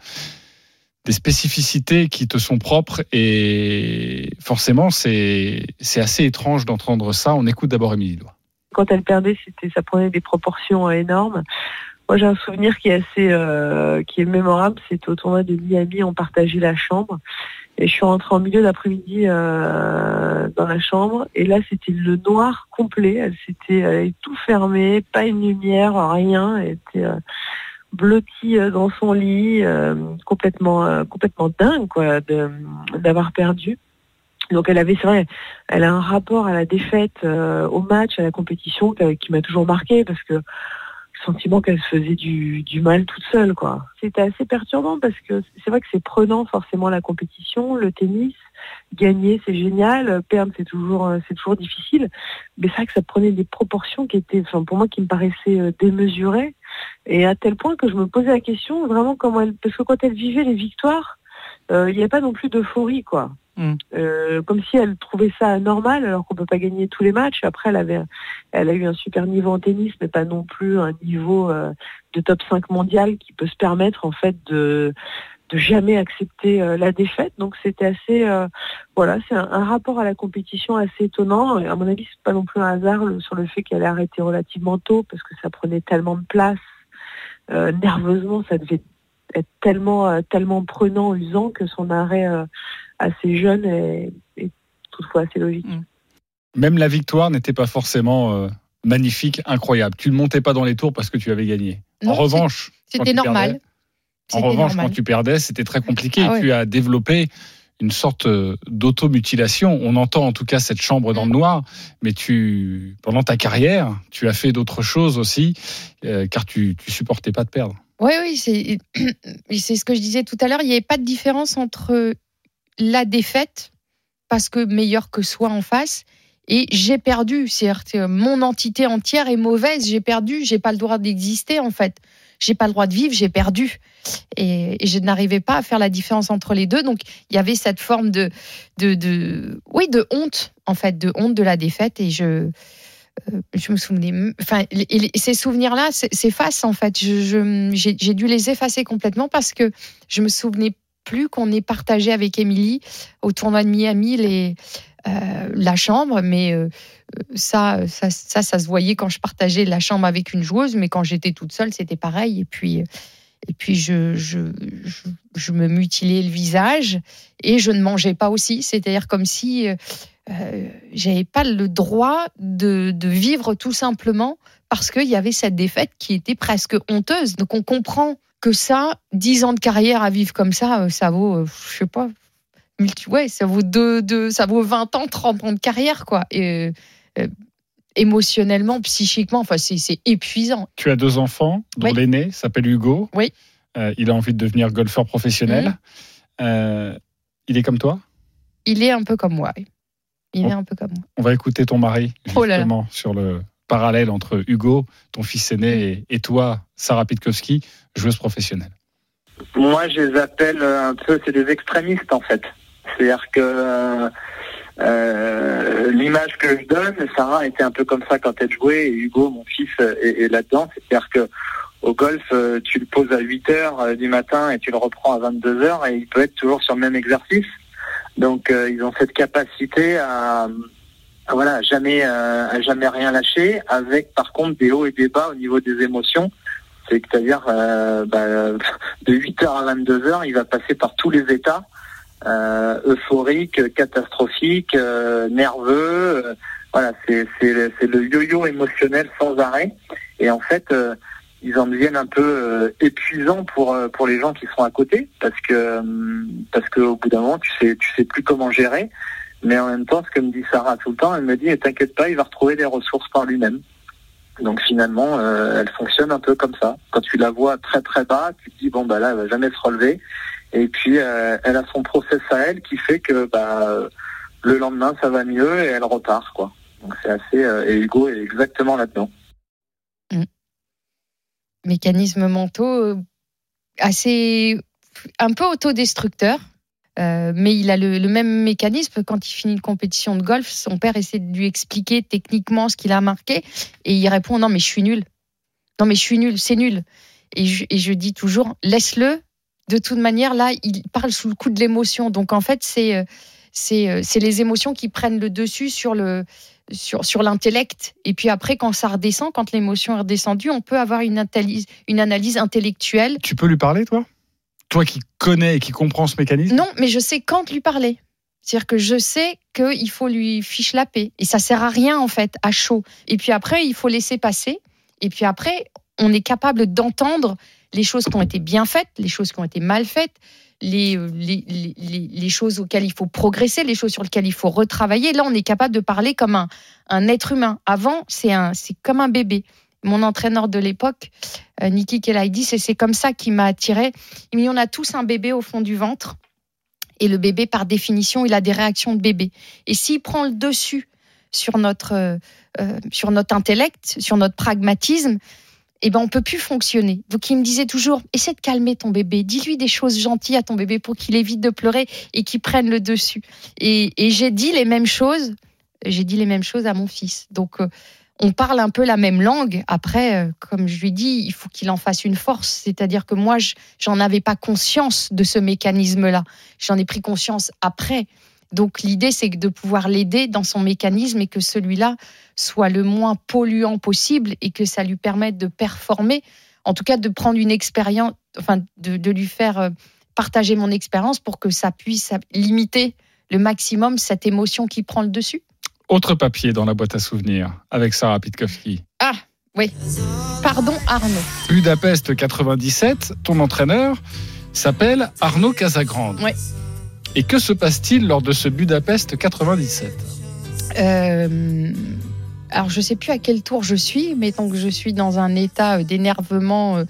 des spécificités qui te sont propres. Et forcément, c'est, c'est assez étrange d'entendre ça. On écoute d'abord Émilie Lois. Quand elle perdait, ça prenait des proportions euh, énormes. Moi, j'ai un souvenir qui est assez, euh, qui est mémorable. C'était au tournoi de Miami, on partageait la chambre. Et je suis rentrée en milieu d'après-midi euh, dans la chambre. Et là, c'était le noir complet. Elle s'était tout fermé, pas une lumière, rien. Blottie euh, dans son lit, euh, complètement, euh, complètement dingue, quoi, d'avoir perdu. Donc elle avait, c'est vrai, elle a un rapport à la défaite, au match, à la compétition qui, qui m'a toujours marqué parce que le sentiment qu'elle se faisait du, du mal toute seule, quoi. C'était assez perturbant parce que c'est vrai que c'est prenant forcément la compétition, le tennis. Gagner, c'est génial. Perdre, c'est toujours, euh, c'est toujours difficile. Mais c'est vrai que ça prenait des proportions qui étaient, enfin, pour moi, qui me paraissaient euh, démesurées. Et à tel point que je me posais la question vraiment comment elle, parce que quand elle vivait les victoires, euh, il n'y avait pas non plus d'euphorie, quoi. Euh, comme si elle trouvait ça normal alors qu'on peut pas gagner tous les matchs. Après, elle avait, elle a eu un super niveau en tennis, mais pas non plus un niveau euh, de top 5 mondial qui peut se permettre en fait de de jamais accepter euh, la défaite. Donc c'était assez, euh, voilà, c'est un, un rapport à la compétition assez étonnant. Et à mon avis, c'est pas non plus un hasard le- sur le fait qu'elle ait arrêté relativement tôt parce que ça prenait tellement de place. Euh, nerveusement, ça devait être tellement, euh, tellement prenant, usant que son arrêt euh, assez jeune est, est toutefois assez logique. Même la victoire n'était pas forcément euh, magnifique, incroyable. Tu ne montais pas dans les tours parce que tu avais gagné. Non, en revanche, c'est- quand c'était normal. En revanche, normal. quand tu perdais, c'était très compliqué. Ah ouais. Tu as développé une sorte euh, d'automutilation. On entend en tout cas cette chambre dans le noir, mais tu, pendant ta carrière, tu as fait d'autres choses aussi, euh, car tu, tu supportais pas de perdre. Oui, oui, c'est c'est ce que je disais tout à l'heure. Il n'y avait pas de différence entre la défaite, parce que meilleur que soi en face, et j'ai perdu. C'est-à-dire que mon entité entière est mauvaise, j'ai perdu, j'ai pas le droit d'exister en fait. J'ai pas le droit de vivre, j'ai perdu. Et, je n'arrivais pas à faire la différence entre les deux. Donc, il y avait cette forme de, de, oui, de honte, en fait, de honte de la défaite. Et je, euh, je me souvenais, enfin, ces souvenirs-là s'effacent, en fait. J'ai dû les effacer complètement parce que je me souvenais plus qu'on ait partagé avec Émilie au tournoi de Miami les, euh, la chambre, mais euh, ça, ça, ça, ça se voyait quand je partageais la chambre avec une joueuse, mais quand j'étais toute seule, c'était pareil. Et puis, et puis je, je, je, me mutilais le visage et je ne mangeais pas aussi. C'est-à-dire comme si euh, euh, j'avais pas le droit de, de vivre tout simplement parce qu'il y avait cette défaite qui était presque honteuse. Donc on comprend que ça, 10 ans de carrière à vivre comme ça, euh, ça vaut, euh, je sais pas, ouais, ça vaut deux, deux- ça vaut 20 ans, 30 ans de carrière, quoi. Euh, émotionnellement, psychiquement, enfin, c'est c'est épuisant. Tu as deux enfants, dont Oui. l'aîné s'appelle Hugo. Oui. Euh, il a envie de devenir golfeur professionnel. Mhm. Euh, il est comme toi? Il est un peu comme moi. Il Bon. est un peu comme moi. On va écouter ton mari, Oh là là. justement, sur le parallèle entre Hugo, ton fils aîné, et, et toi, Sarah Pitkowski, joueuse professionnelle. Moi, je les appelle un peu, c'est des extrémistes en fait. C'est-à-dire que euh, l'image que je donne, Sarah était un peu comme ça quand elle jouait, et Hugo, mon fils, euh, est, là-dedans. C'est-à-dire que au golf, euh, tu le poses à 8 heures du matin et tu le reprends à 22 heures et il peut être toujours sur le même exercice. Donc, ils ont cette capacité à, voilà, jamais, à jamais rien lâcher, avec par contre des hauts et des bas au niveau des émotions. C'est-à-dire, bah, de 8h à 22h, il va passer par tous les états, euh, euphorique, catastrophique, euh, nerveux. euh, voilà, c'est le yo-yo émotionnel sans arrêt. Et en fait, euh, ils en deviennent un peu euh, épuisants pour euh, pour les gens qui sont à côté, parce que parce qu'au bout d'un moment, tu sais tu sais plus comment gérer. Mais en même temps, ce que me dit Sarah tout le temps, elle me dit, t'inquiète pas, il va retrouver des ressources par lui-même. Donc finalement, elle fonctionne un peu comme ça. Quand tu la vois très très bas, tu te dis bon bah là, elle va jamais se relever. Et puis euh, elle a son process à elle qui fait que bah le lendemain ça va mieux et elle repart. Donc c'est assez euh, et Hugo est exactement là-dedans. Mécanismes mentaux euh, assez. un peu autodestructeurs. Euh, mais il a le, même mécanisme quand il finit une compétition de golf. Son père essaie de lui expliquer techniquement ce qu'il a marqué et il répond non mais je suis nul. Non mais je suis nul, c'est nul. Et je dis toujours laisse-le. De toute manière là, il parle sous le coup de l'émotion. Donc en fait c'est euh, c'est euh, c'est les émotions qui prennent le dessus sur le sur, sur l'intellect. Et puis après, quand ça redescend, quand l'émotion est redescendue, on peut avoir une analyse, une analyse intellectuelle. Tu peux lui parler, toi? Toi qui connais et qui comprends ce mécanisme? Non, mais je sais quand lui parler. C'est-à-dire que je sais qu'il faut lui fiche la paix. Et ça sert à rien, en fait, à chaud. Et puis après, il faut laisser passer. Et puis après, on est capable d'entendre les choses qui ont été bien faites, les choses qui ont été mal faites, les, euh, les, les, les- les choses auxquelles il faut progresser, les choses sur lesquelles il faut retravailler. Là, on est capable de parler comme un, un être humain. Avant, c'est comme un bébé. Mon entraîneur de l'époque, euh, Niki Kelaidi, c'est comme ça qui m'a attiré. Il dit, on a tous un bébé au fond du ventre. Et le bébé, par définition, il a des réactions de bébé. Et s'il prend le dessus sur notre, euh, euh, sur notre intellect, sur notre pragmatisme, eh ben on peut plus fonctionner. Donc il me disait toujours, essaie de calmer ton bébé, dis-lui des choses gentilles à ton bébé pour qu'il évite de pleurer et qu'il prenne le dessus. Et, j'ai dit les mêmes choses, j'ai dit les mêmes choses à mon fils. Donc euh, on parle un peu la même langue. Après, euh, comme je lui dis, il faut qu'il en fasse une force. C'est-à-dire que moi, je- j'en avais pas conscience de ce mécanisme-là. J'en ai pris conscience après. Donc l'idée, c'est de pouvoir l'aider dans son mécanisme et que celui-là soit le moins polluant possible et que ça lui permette de performer, en tout cas de prendre une expérience, enfin de, de lui faire euh, partager mon expérience pour que ça puisse limiter le maximum cette émotion qui prend le dessus. Autre papier dans la boîte à souvenirs avec Sarah Pitkowski. Ah, oui. Pardon Arnaud. Budapest 97, ton entraîneur s'appelle Arnaud Casagrande. Ouais. Et que se passe-t-il lors de ce Budapest 97 Euh, alors, je sais plus à quel tour je suis, mais donc je suis dans un état euh, d'énervement euh,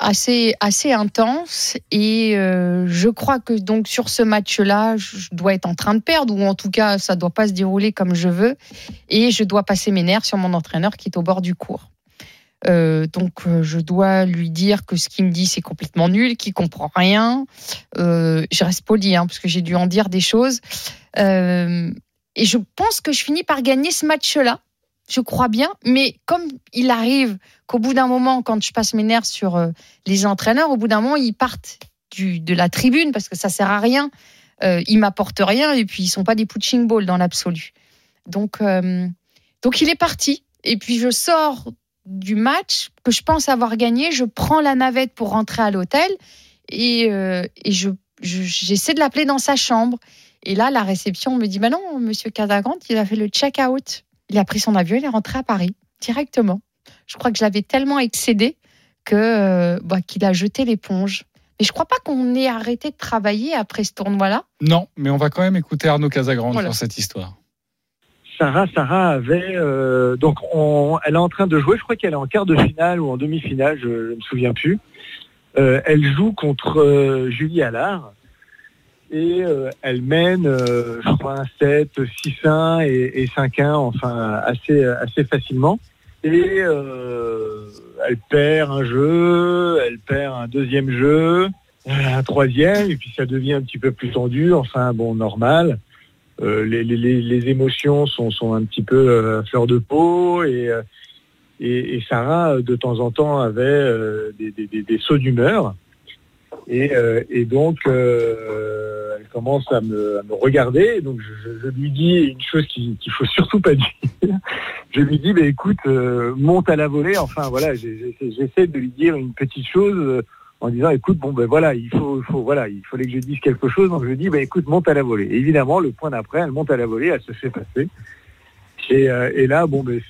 assez, assez intense. Et je crois que donc sur ce match-là, je dois être en train de perdre, ou en tout cas, ça doit pas se dérouler comme je veux. Et je dois passer mes nerfs sur mon entraîneur qui est au bord du cours. Euh, donc euh, je dois lui dire que ce qu'il me dit c'est complètement nul, qu'il comprend rien. Euh, je reste poli hein, parce que j'ai dû en dire des choses. Et je pense que je finis par gagner ce match-là. Je crois bien, mais comme il arrive qu'au bout d'un moment, quand je passe mes nerfs sur les entraîneurs, au bout d'un moment, ils partent de la tribune parce que ça sert à rien. Ils m'apportent rien et puis ils sont pas des punching balls dans l'absolu. Donc, donc il est parti. Et puis je sors du match que je pense avoir gagné. Je prends la navette pour rentrer à l'hôtel et, euh, et je, je- j'essaie de l'appeler dans sa chambre. Et là, la réception me dit Bah non, monsieur Casagrande, il a fait le check-out. Il a pris son avion, il est rentré à Paris directement. Je crois que je l'avais tellement excédé que euh, bah, qu'il a jeté l'éponge. Mais je crois pas qu'on ait arrêté de travailler après ce tournoi-là. Non, mais on va quand même écouter Arnaud Casagrande Voilà. sur cette histoire. Sarah, Sarah avait euh, donc on- elle est en train de jouer. Je crois qu'elle est en quart de finale ou en demi-finale, je, ne me souviens plus. Euh, elle joue contre euh, Julie Allard et elle mène, je crois, un 7, 6-1 et, et 5-1, enfin assez assez facilement. Et elle perd un jeu, elle perd un deuxième jeu, un troisième, et puis ça devient un petit peu plus tendu. Enfin bon, normal. Euh, les, les, les, émotions sont, sont un petit peu euh, à fleur de peau et, euh, et, et Sarah, de temps en temps, avait euh, des, des, des, des sauts d'humeur. Et, euh, et donc, elle commence à me, à me regarder. Donc, je, je- lui dis une chose qu'il qu'il faut surtout pas dire. Je lui dis, bah, écoute, monte à la volée. Enfin, voilà, j'essaie de lui dire une petite chose en disant, écoute, bon, ben voilà, il faut, faut, voilà, il fallait que je dise quelque chose. Donc, je dis, bah, écoute, monte à la volée. Évidemment, le point d'après, elle monte à la volée, elle se fait passer. Et, euh, là, bon, ben,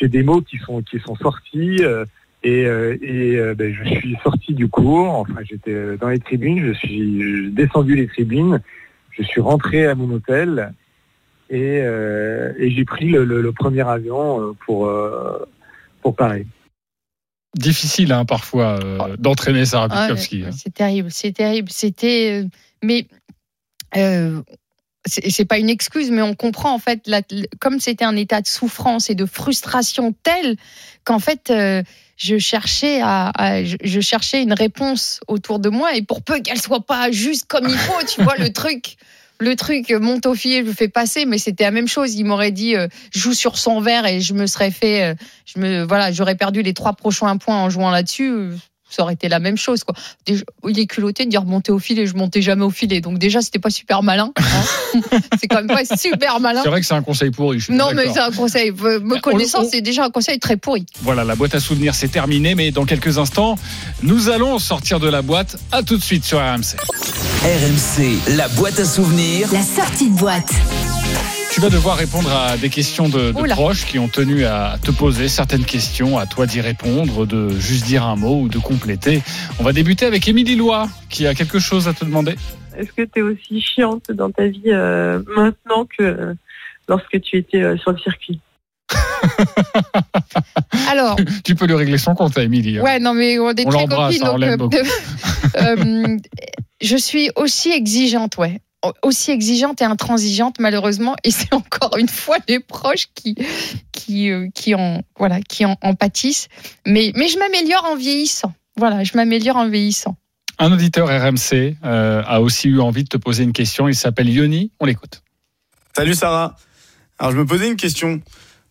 c'est- des mots qui sont, qui sont sortis. euh, et euh, ben, je suis sorti du cours. Enfin, j'étais dans les tribunes. Je suis descendu les tribunes. Je suis rentré à mon hôtel et, j'ai pris le, le- premier avion pour pour Paris. Difficile hein, parfois euh, d'entraîner Sarah Ah, Pitkowski. hein. c'est terrible, c'est terrible. C'était, euh, mais euh, c'est pas une excuse, mais on comprend en fait, la- comme c'était un état de souffrance et de frustration tel qu'en fait, euh, je cherchais à, à- je, je cherchais une réponse autour de moi et pour peu qu'elle soit pas juste comme il faut, tu vois le truc. Le truc, euh, monte au filet, je fais passer, mais c'était la même chose. Il m'aurait dit, euh, joue sur son verre et je me serais fait, euh, je me, voilà, j'aurais perdu les trois prochains points en jouant là-dessus. Ça aurait été la même chose, quoi. Déjà, il est culotté de dire monter au filet. Je montais jamais au filet, donc déjà c'était pas super malin. hein. c'est quand même pas super malin. C'est vrai que c'est un conseil pourri. Je suis Non, mais c'est un conseil. Me connaissant, on- c'est déjà un conseil très pourri. Voilà, la boîte à souvenirs, c'est terminé, mais dans quelques instants, nous allons sortir de la boîte. À tout de suite sur RMC. RMC, la boîte à souvenirs. La sortie de boîte. Tu vas devoir répondre à des questions de, proches qui ont tenu à te poser certaines questions, à toi d'y répondre, de juste dire un mot ou de compléter. On va débuter avec Émilie Lois, qui a quelque chose à te demander. Est-ce que tu es aussi chiante dans ta vie euh, maintenant que euh, lorsque tu étais euh, sur le circuit? Alors, Tu peux lui régler son compte à Émilie. hein. ouais, non, mais on est On très l'embrasse, copines, hein, on donc, euh, euh, je suis aussi exigeante, ouais. Aussi exigeante et intransigeante, malheureusement. Et c'est encore une fois les proches qui, qui, euh, qui, en, voilà, qui en, en pâtissent. Mais, mais je m'améliore en vieillissant. Voilà, je m'améliore en vieillissant. Un auditeur RMC euh, a aussi eu envie de te poser une question. Il s'appelle Yoni. On l'écoute. Salut Sarah. Alors je me posais une question.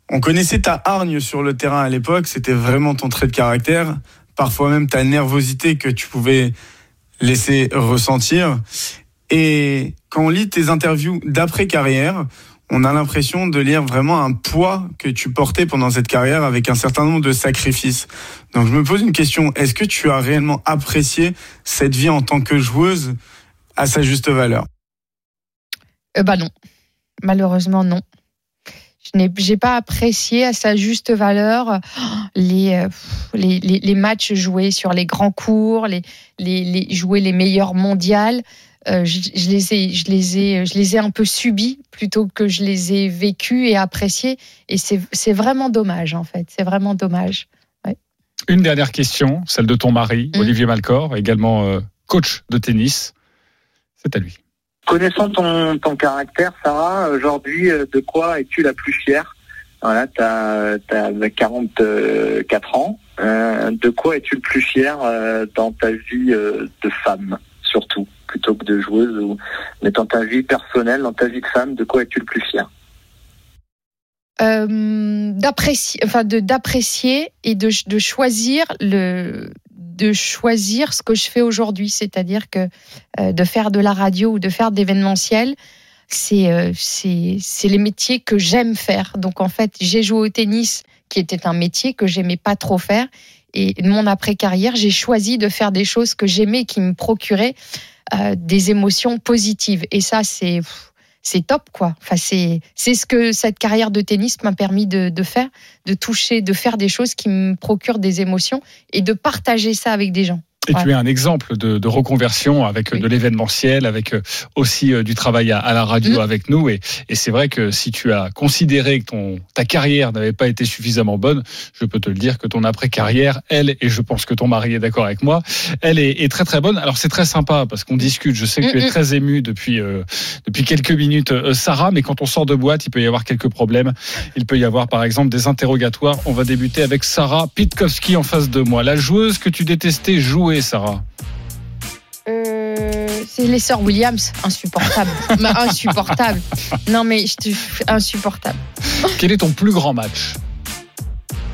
On connaissait ta hargne sur le terrain à l'époque, c'était vraiment ton trait de caractère, parfois même ta nervosité que tu pouvais laisser ressentir. Et quand on lit tes interviews d'après-carrière, on a l'impression de lire vraiment un poids que tu portais pendant cette carrière avec un certain nombre de sacrifices. Donc je me pose une question, est-ce que tu as réellement apprécié cette vie en tant que joueuse à sa juste valeur? Euh, bah non, malheureusement non. Je n'ai pas apprécié à sa juste valeur euh, les, euh, les matchs joués sur les grands cours, les, les, les jouer les meilleurs mondiales. Euh, je, je les ai, je les ai, je les ai un peu subis plutôt que je les ai vécus et appréciés. Et c'est c'est vraiment dommage en fait. C'est vraiment dommage. Une dernière question, celle de ton mari, Mm. Olivier Malcor, également euh, coach de tennis. C'est à lui. Connaissant ton, ton caractère, Sarah, aujourd'hui, euh, de quoi es-tu la plus fière? Voilà, tu as, 44 ans. Euh, de quoi es-tu le plus fier euh, dans ta vie euh, de femme, surtout, plutôt que de joueuse ou... Mais dans ta vie personnelle, dans ta vie de femme, de quoi es-tu le plus fier? D'apprécier enfin et de, de choisir le de choisir ce que je fais aujourd'hui c'est-à-dire que de faire de la radio ou de faire d'événementiel c'est c'est les métiers que j'aime faire donc en fait j'ai joué au tennis qui était un métier que j'aimais pas trop faire. Et mon après-carrière, j'ai choisi de faire des choses que j'aimais, qui me procuraient euh, des émotions positives. Et ça, c'est c'est top, quoi. Enfin, c'est ce que cette carrière de tennis m'a permis de, de faire, de toucher, de faire des choses qui me procurent des émotions et de partager ça avec des gens. Et tu es un exemple de, de reconversion avec de l'événementiel, avec euh, aussi euh, du travail à, la radio mm. avec nous. Et, et c'est vrai que si tu as considéré que ton, ta carrière n'avait pas été suffisamment bonne, je peux te le dire que ton après-carrière, elle, et je pense que ton mari est d'accord avec moi, elle est, est, très très bonne. Alors c'est très sympa parce qu'on discute. Je sais que tu es mm, mm. très ému depuis, euh, depuis quelques minutes, Sarah, mais quand on sort de boîte, il peut y avoir quelques problèmes. Il peut y avoir par exemple des interrogatoires. On va débuter avec Sarah Pitkowski en face de moi. La joueuse que tu détestais jouer Sarah euh, c'est les sœurs Williams, insupportable. insupportable. Non, mais je te... insupportable. Quel est ton plus grand match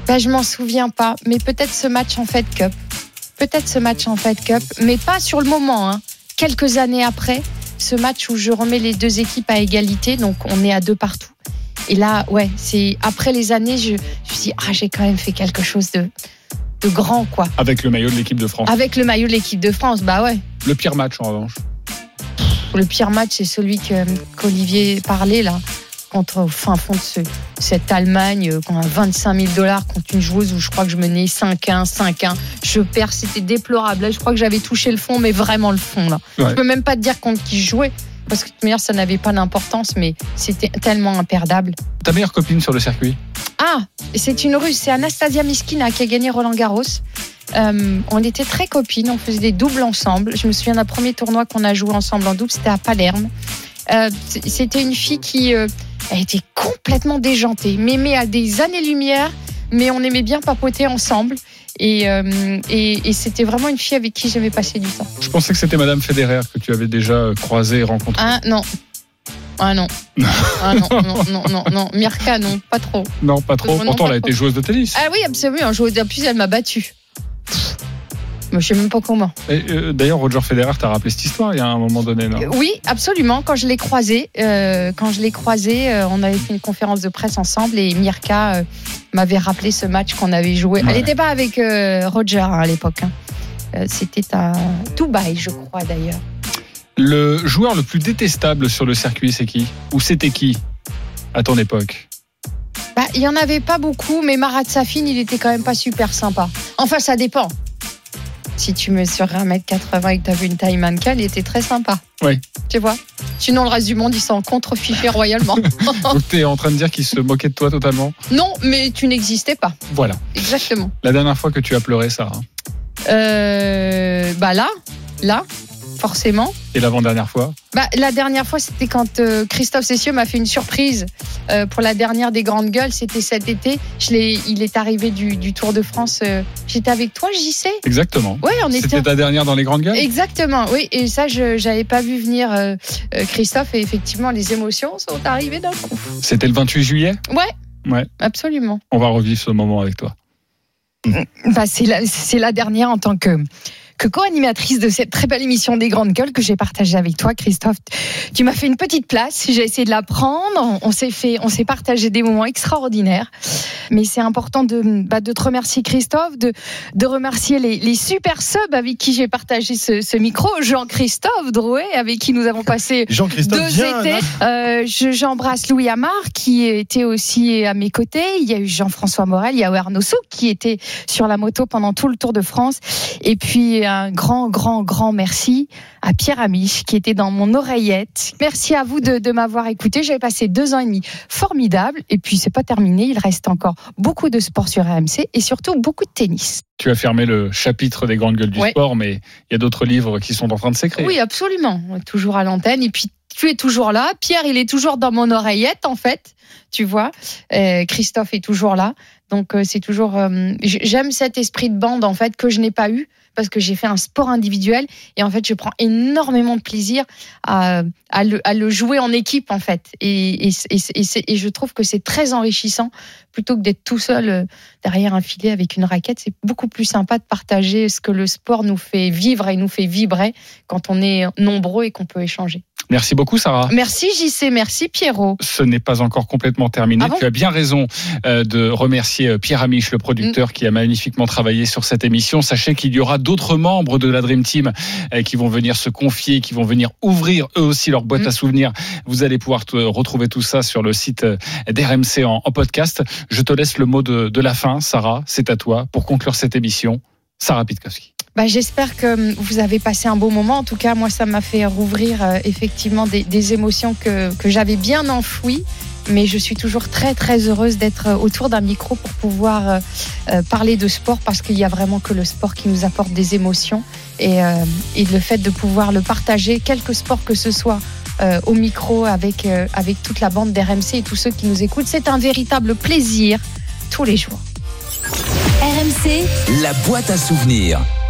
bah, Je m'en souviens pas, mais peut-être ce match en Fed Cup. Peut-être ce match en Fed Cup, mais pas sur le moment. Hein. Quelques années après, ce match où je remets les deux équipes à égalité, donc on est à deux partout. Et là, ouais, c'est après les années, je, je me suis dit, ah, j'ai quand même fait quelque chose de, de grand, quoi. Avec le maillot de l'équipe de France. Avec le maillot de l'équipe de France, bah ouais. Le pire match, en revanche. Le pire match, c'est celui qu'Olivier parlait, là, contre, au fin fond de cette Allemagne, qu'on a 25 000 dollars contre une joueuse où je crois que je menais 5-1, 5-1. Je perds, c'était déplorable. Là, je crois que j'avais touché le fond, mais vraiment le fond, là. Je peux même pas te dire contre qui je jouais parce que de toute ça n'avait pas d'importance, mais c'était tellement imperdable. Ta meilleure copine sur le circuit Ah, c'est une russe, c'est Anastasia Miskina qui a gagné Roland Garros. Euh, on était très copines, on faisait des doubles ensemble. Je me souviens d'un premier tournoi qu'on a joué ensemble en double, c'était à Palerme. Euh, c'était une fille qui euh, était complètement déjantée, m'aimait à des années-lumière, mais on aimait bien papoter ensemble. Euh, et, et, c'était vraiment une fille avec qui j'aimais passer du temps. Je pensais que c'était Madame Federer que tu avais déjà croisée et rencontrée. Ah non. Ah non. ah non, non, non, non, non. Mirka, non, pas trop. Non, pas trop. Pourtant, elle a été joueuse de tennis. Ah oui, absolument. Joueuse de plus, elle m'a battue. Je sais même pas comment. Euh, d'ailleurs, Roger Federer t'a rappelé cette histoire il y a un moment donné, non Oui, absolument. Quand je l'ai croisé, euh, quand je l'ai croisé, euh, on avait fait une conférence de presse ensemble et Mirka m'avait rappelé ce match qu'on avait joué. Elle n'était pas avec Roger hein, à l'époque. Hein. C'était à Dubaï, je crois d'ailleurs. Le joueur le plus détestable sur le circuit, c'est qui? Ou c'était qui à ton époque? Bah, il y en avait pas beaucoup, mais Marat Safin, il était quand même pas super sympa. Enfin, ça dépend si tu mesures 1m80 et que tu vu une taille mannequin, il était très sympa. Oui. Tu vois? Sinon, le reste du monde, il s'en contrefichait royalement. Donc, tu es en train de dire qu'il se moquait de toi totalement Non, mais tu n'existais pas. Voilà. Exactement. La dernière fois que tu as pleuré, Sarah euh, Bah là, là, forcément. Et l'avant-dernière fois bah, La dernière fois, c'était quand euh, Christophe Cessieux m'a fait une surprise euh, pour la dernière des grandes gueules. C'était cet été. Je il est arrivé du, Tour de France. Euh, j'étais avec toi, j'y sais. Exactement. Ouais, on était. C'était ta dernière dans les grandes gueules? Exactement, oui. Et ça, je n'avais pas vu venir Christophe. Et effectivement, les émotions sont arrivées d'un coup. C'était le 28 juillet? Ouais. Ouais. Absolument. On va revivre ce moment avec toi. Bah, c'est la, la dernière en tant que que co-animatrice de cette très belle émission des Grandes Gueules que j'ai partagée avec toi, Christophe. Tu m'as fait une petite place, j'ai essayé de la prendre, on s'est fait, on s'est partagé des moments extraordinaires. Mais c'est important de, bah, de te remercier, Christophe, de, de remercier les, les super subs avec qui j'ai partagé ce, ce micro, Jean-Christophe Drouet, avec qui nous avons passé deux étés. Euh, J'embrasse Louis Amar, qui était aussi à mes côtés. Il y a eu Jean-François Morel, il y a eu Arnaud Souk, qui était sur la moto pendant tout le Tour de France. Et puis, un grand, grand, grand merci à Pierre Amiche qui était dans mon oreillette. Merci à vous de, m'avoir écouté. J'avais passé deux ans et demi formidables. Et puis, c'est pas terminé. Il reste encore beaucoup de sport sur AMC et surtout beaucoup de tennis. Tu as fermé le chapitre des grandes gueules du sport, mais il y a d'autres livres qui sont en train de s'écrire. Oui, absolument. Toujours à l'antenne. Et puis, tu es toujours là. Pierre, il est toujours dans mon oreillette, en fait. Tu vois, Euh, Christophe est toujours là. Donc, euh, c'est toujours. euh, J'aime cet esprit de bande, en fait, que je n'ai pas eu parce que j'ai fait un sport individuel. Et en fait, je prends énormément de plaisir à, le, jouer en équipe, en fait. Et je trouve que c'est très enrichissant plutôt que d'être tout seul euh, derrière un filet avec une raquette. C'est beaucoup plus sympa de partager ce que le sport nous fait vivre et nous fait vibrer quand on est nombreux et qu'on peut échanger. Merci beaucoup, Sarah. Merci JC, merci Pierrot. ce n'est pas encore complètement terminé. Ah bon tu as bien raison euh, de remercier euh, Pierre Amiche, le producteur, Mm. qui a magnifiquement travaillé sur cette émission. Sachez qu'il y aura d'autres membres de la Dream Team euh, qui vont venir se confier, qui vont venir ouvrir eux aussi leur boîte Mm. à souvenirs. Vous allez pouvoir retrouver tout ça sur le site d'RMC en, en podcast. Je te laisse le mot de, de la fin, Sarah. C'est à toi pour conclure cette émission. Sarah Pitkowski. Bah, J'espère que hum, vous avez passé un beau moment. En tout cas, moi, ça m'a fait rouvrir euh, effectivement des, des émotions que, que j'avais bien enfouies. Mais je suis toujours très très heureuse d'être euh, autour d'un micro pour pouvoir euh, euh, parler de sport parce qu'il y a vraiment que le sport qui nous apporte des émotions et, euh, et le fait de pouvoir le partager, quelque sport que ce soit, euh, au micro avec, euh, avec toute la bande d'RMC et tous ceux qui nous écoutent, c'est un véritable plaisir tous les jours. RMC, La boîte à souvenirs.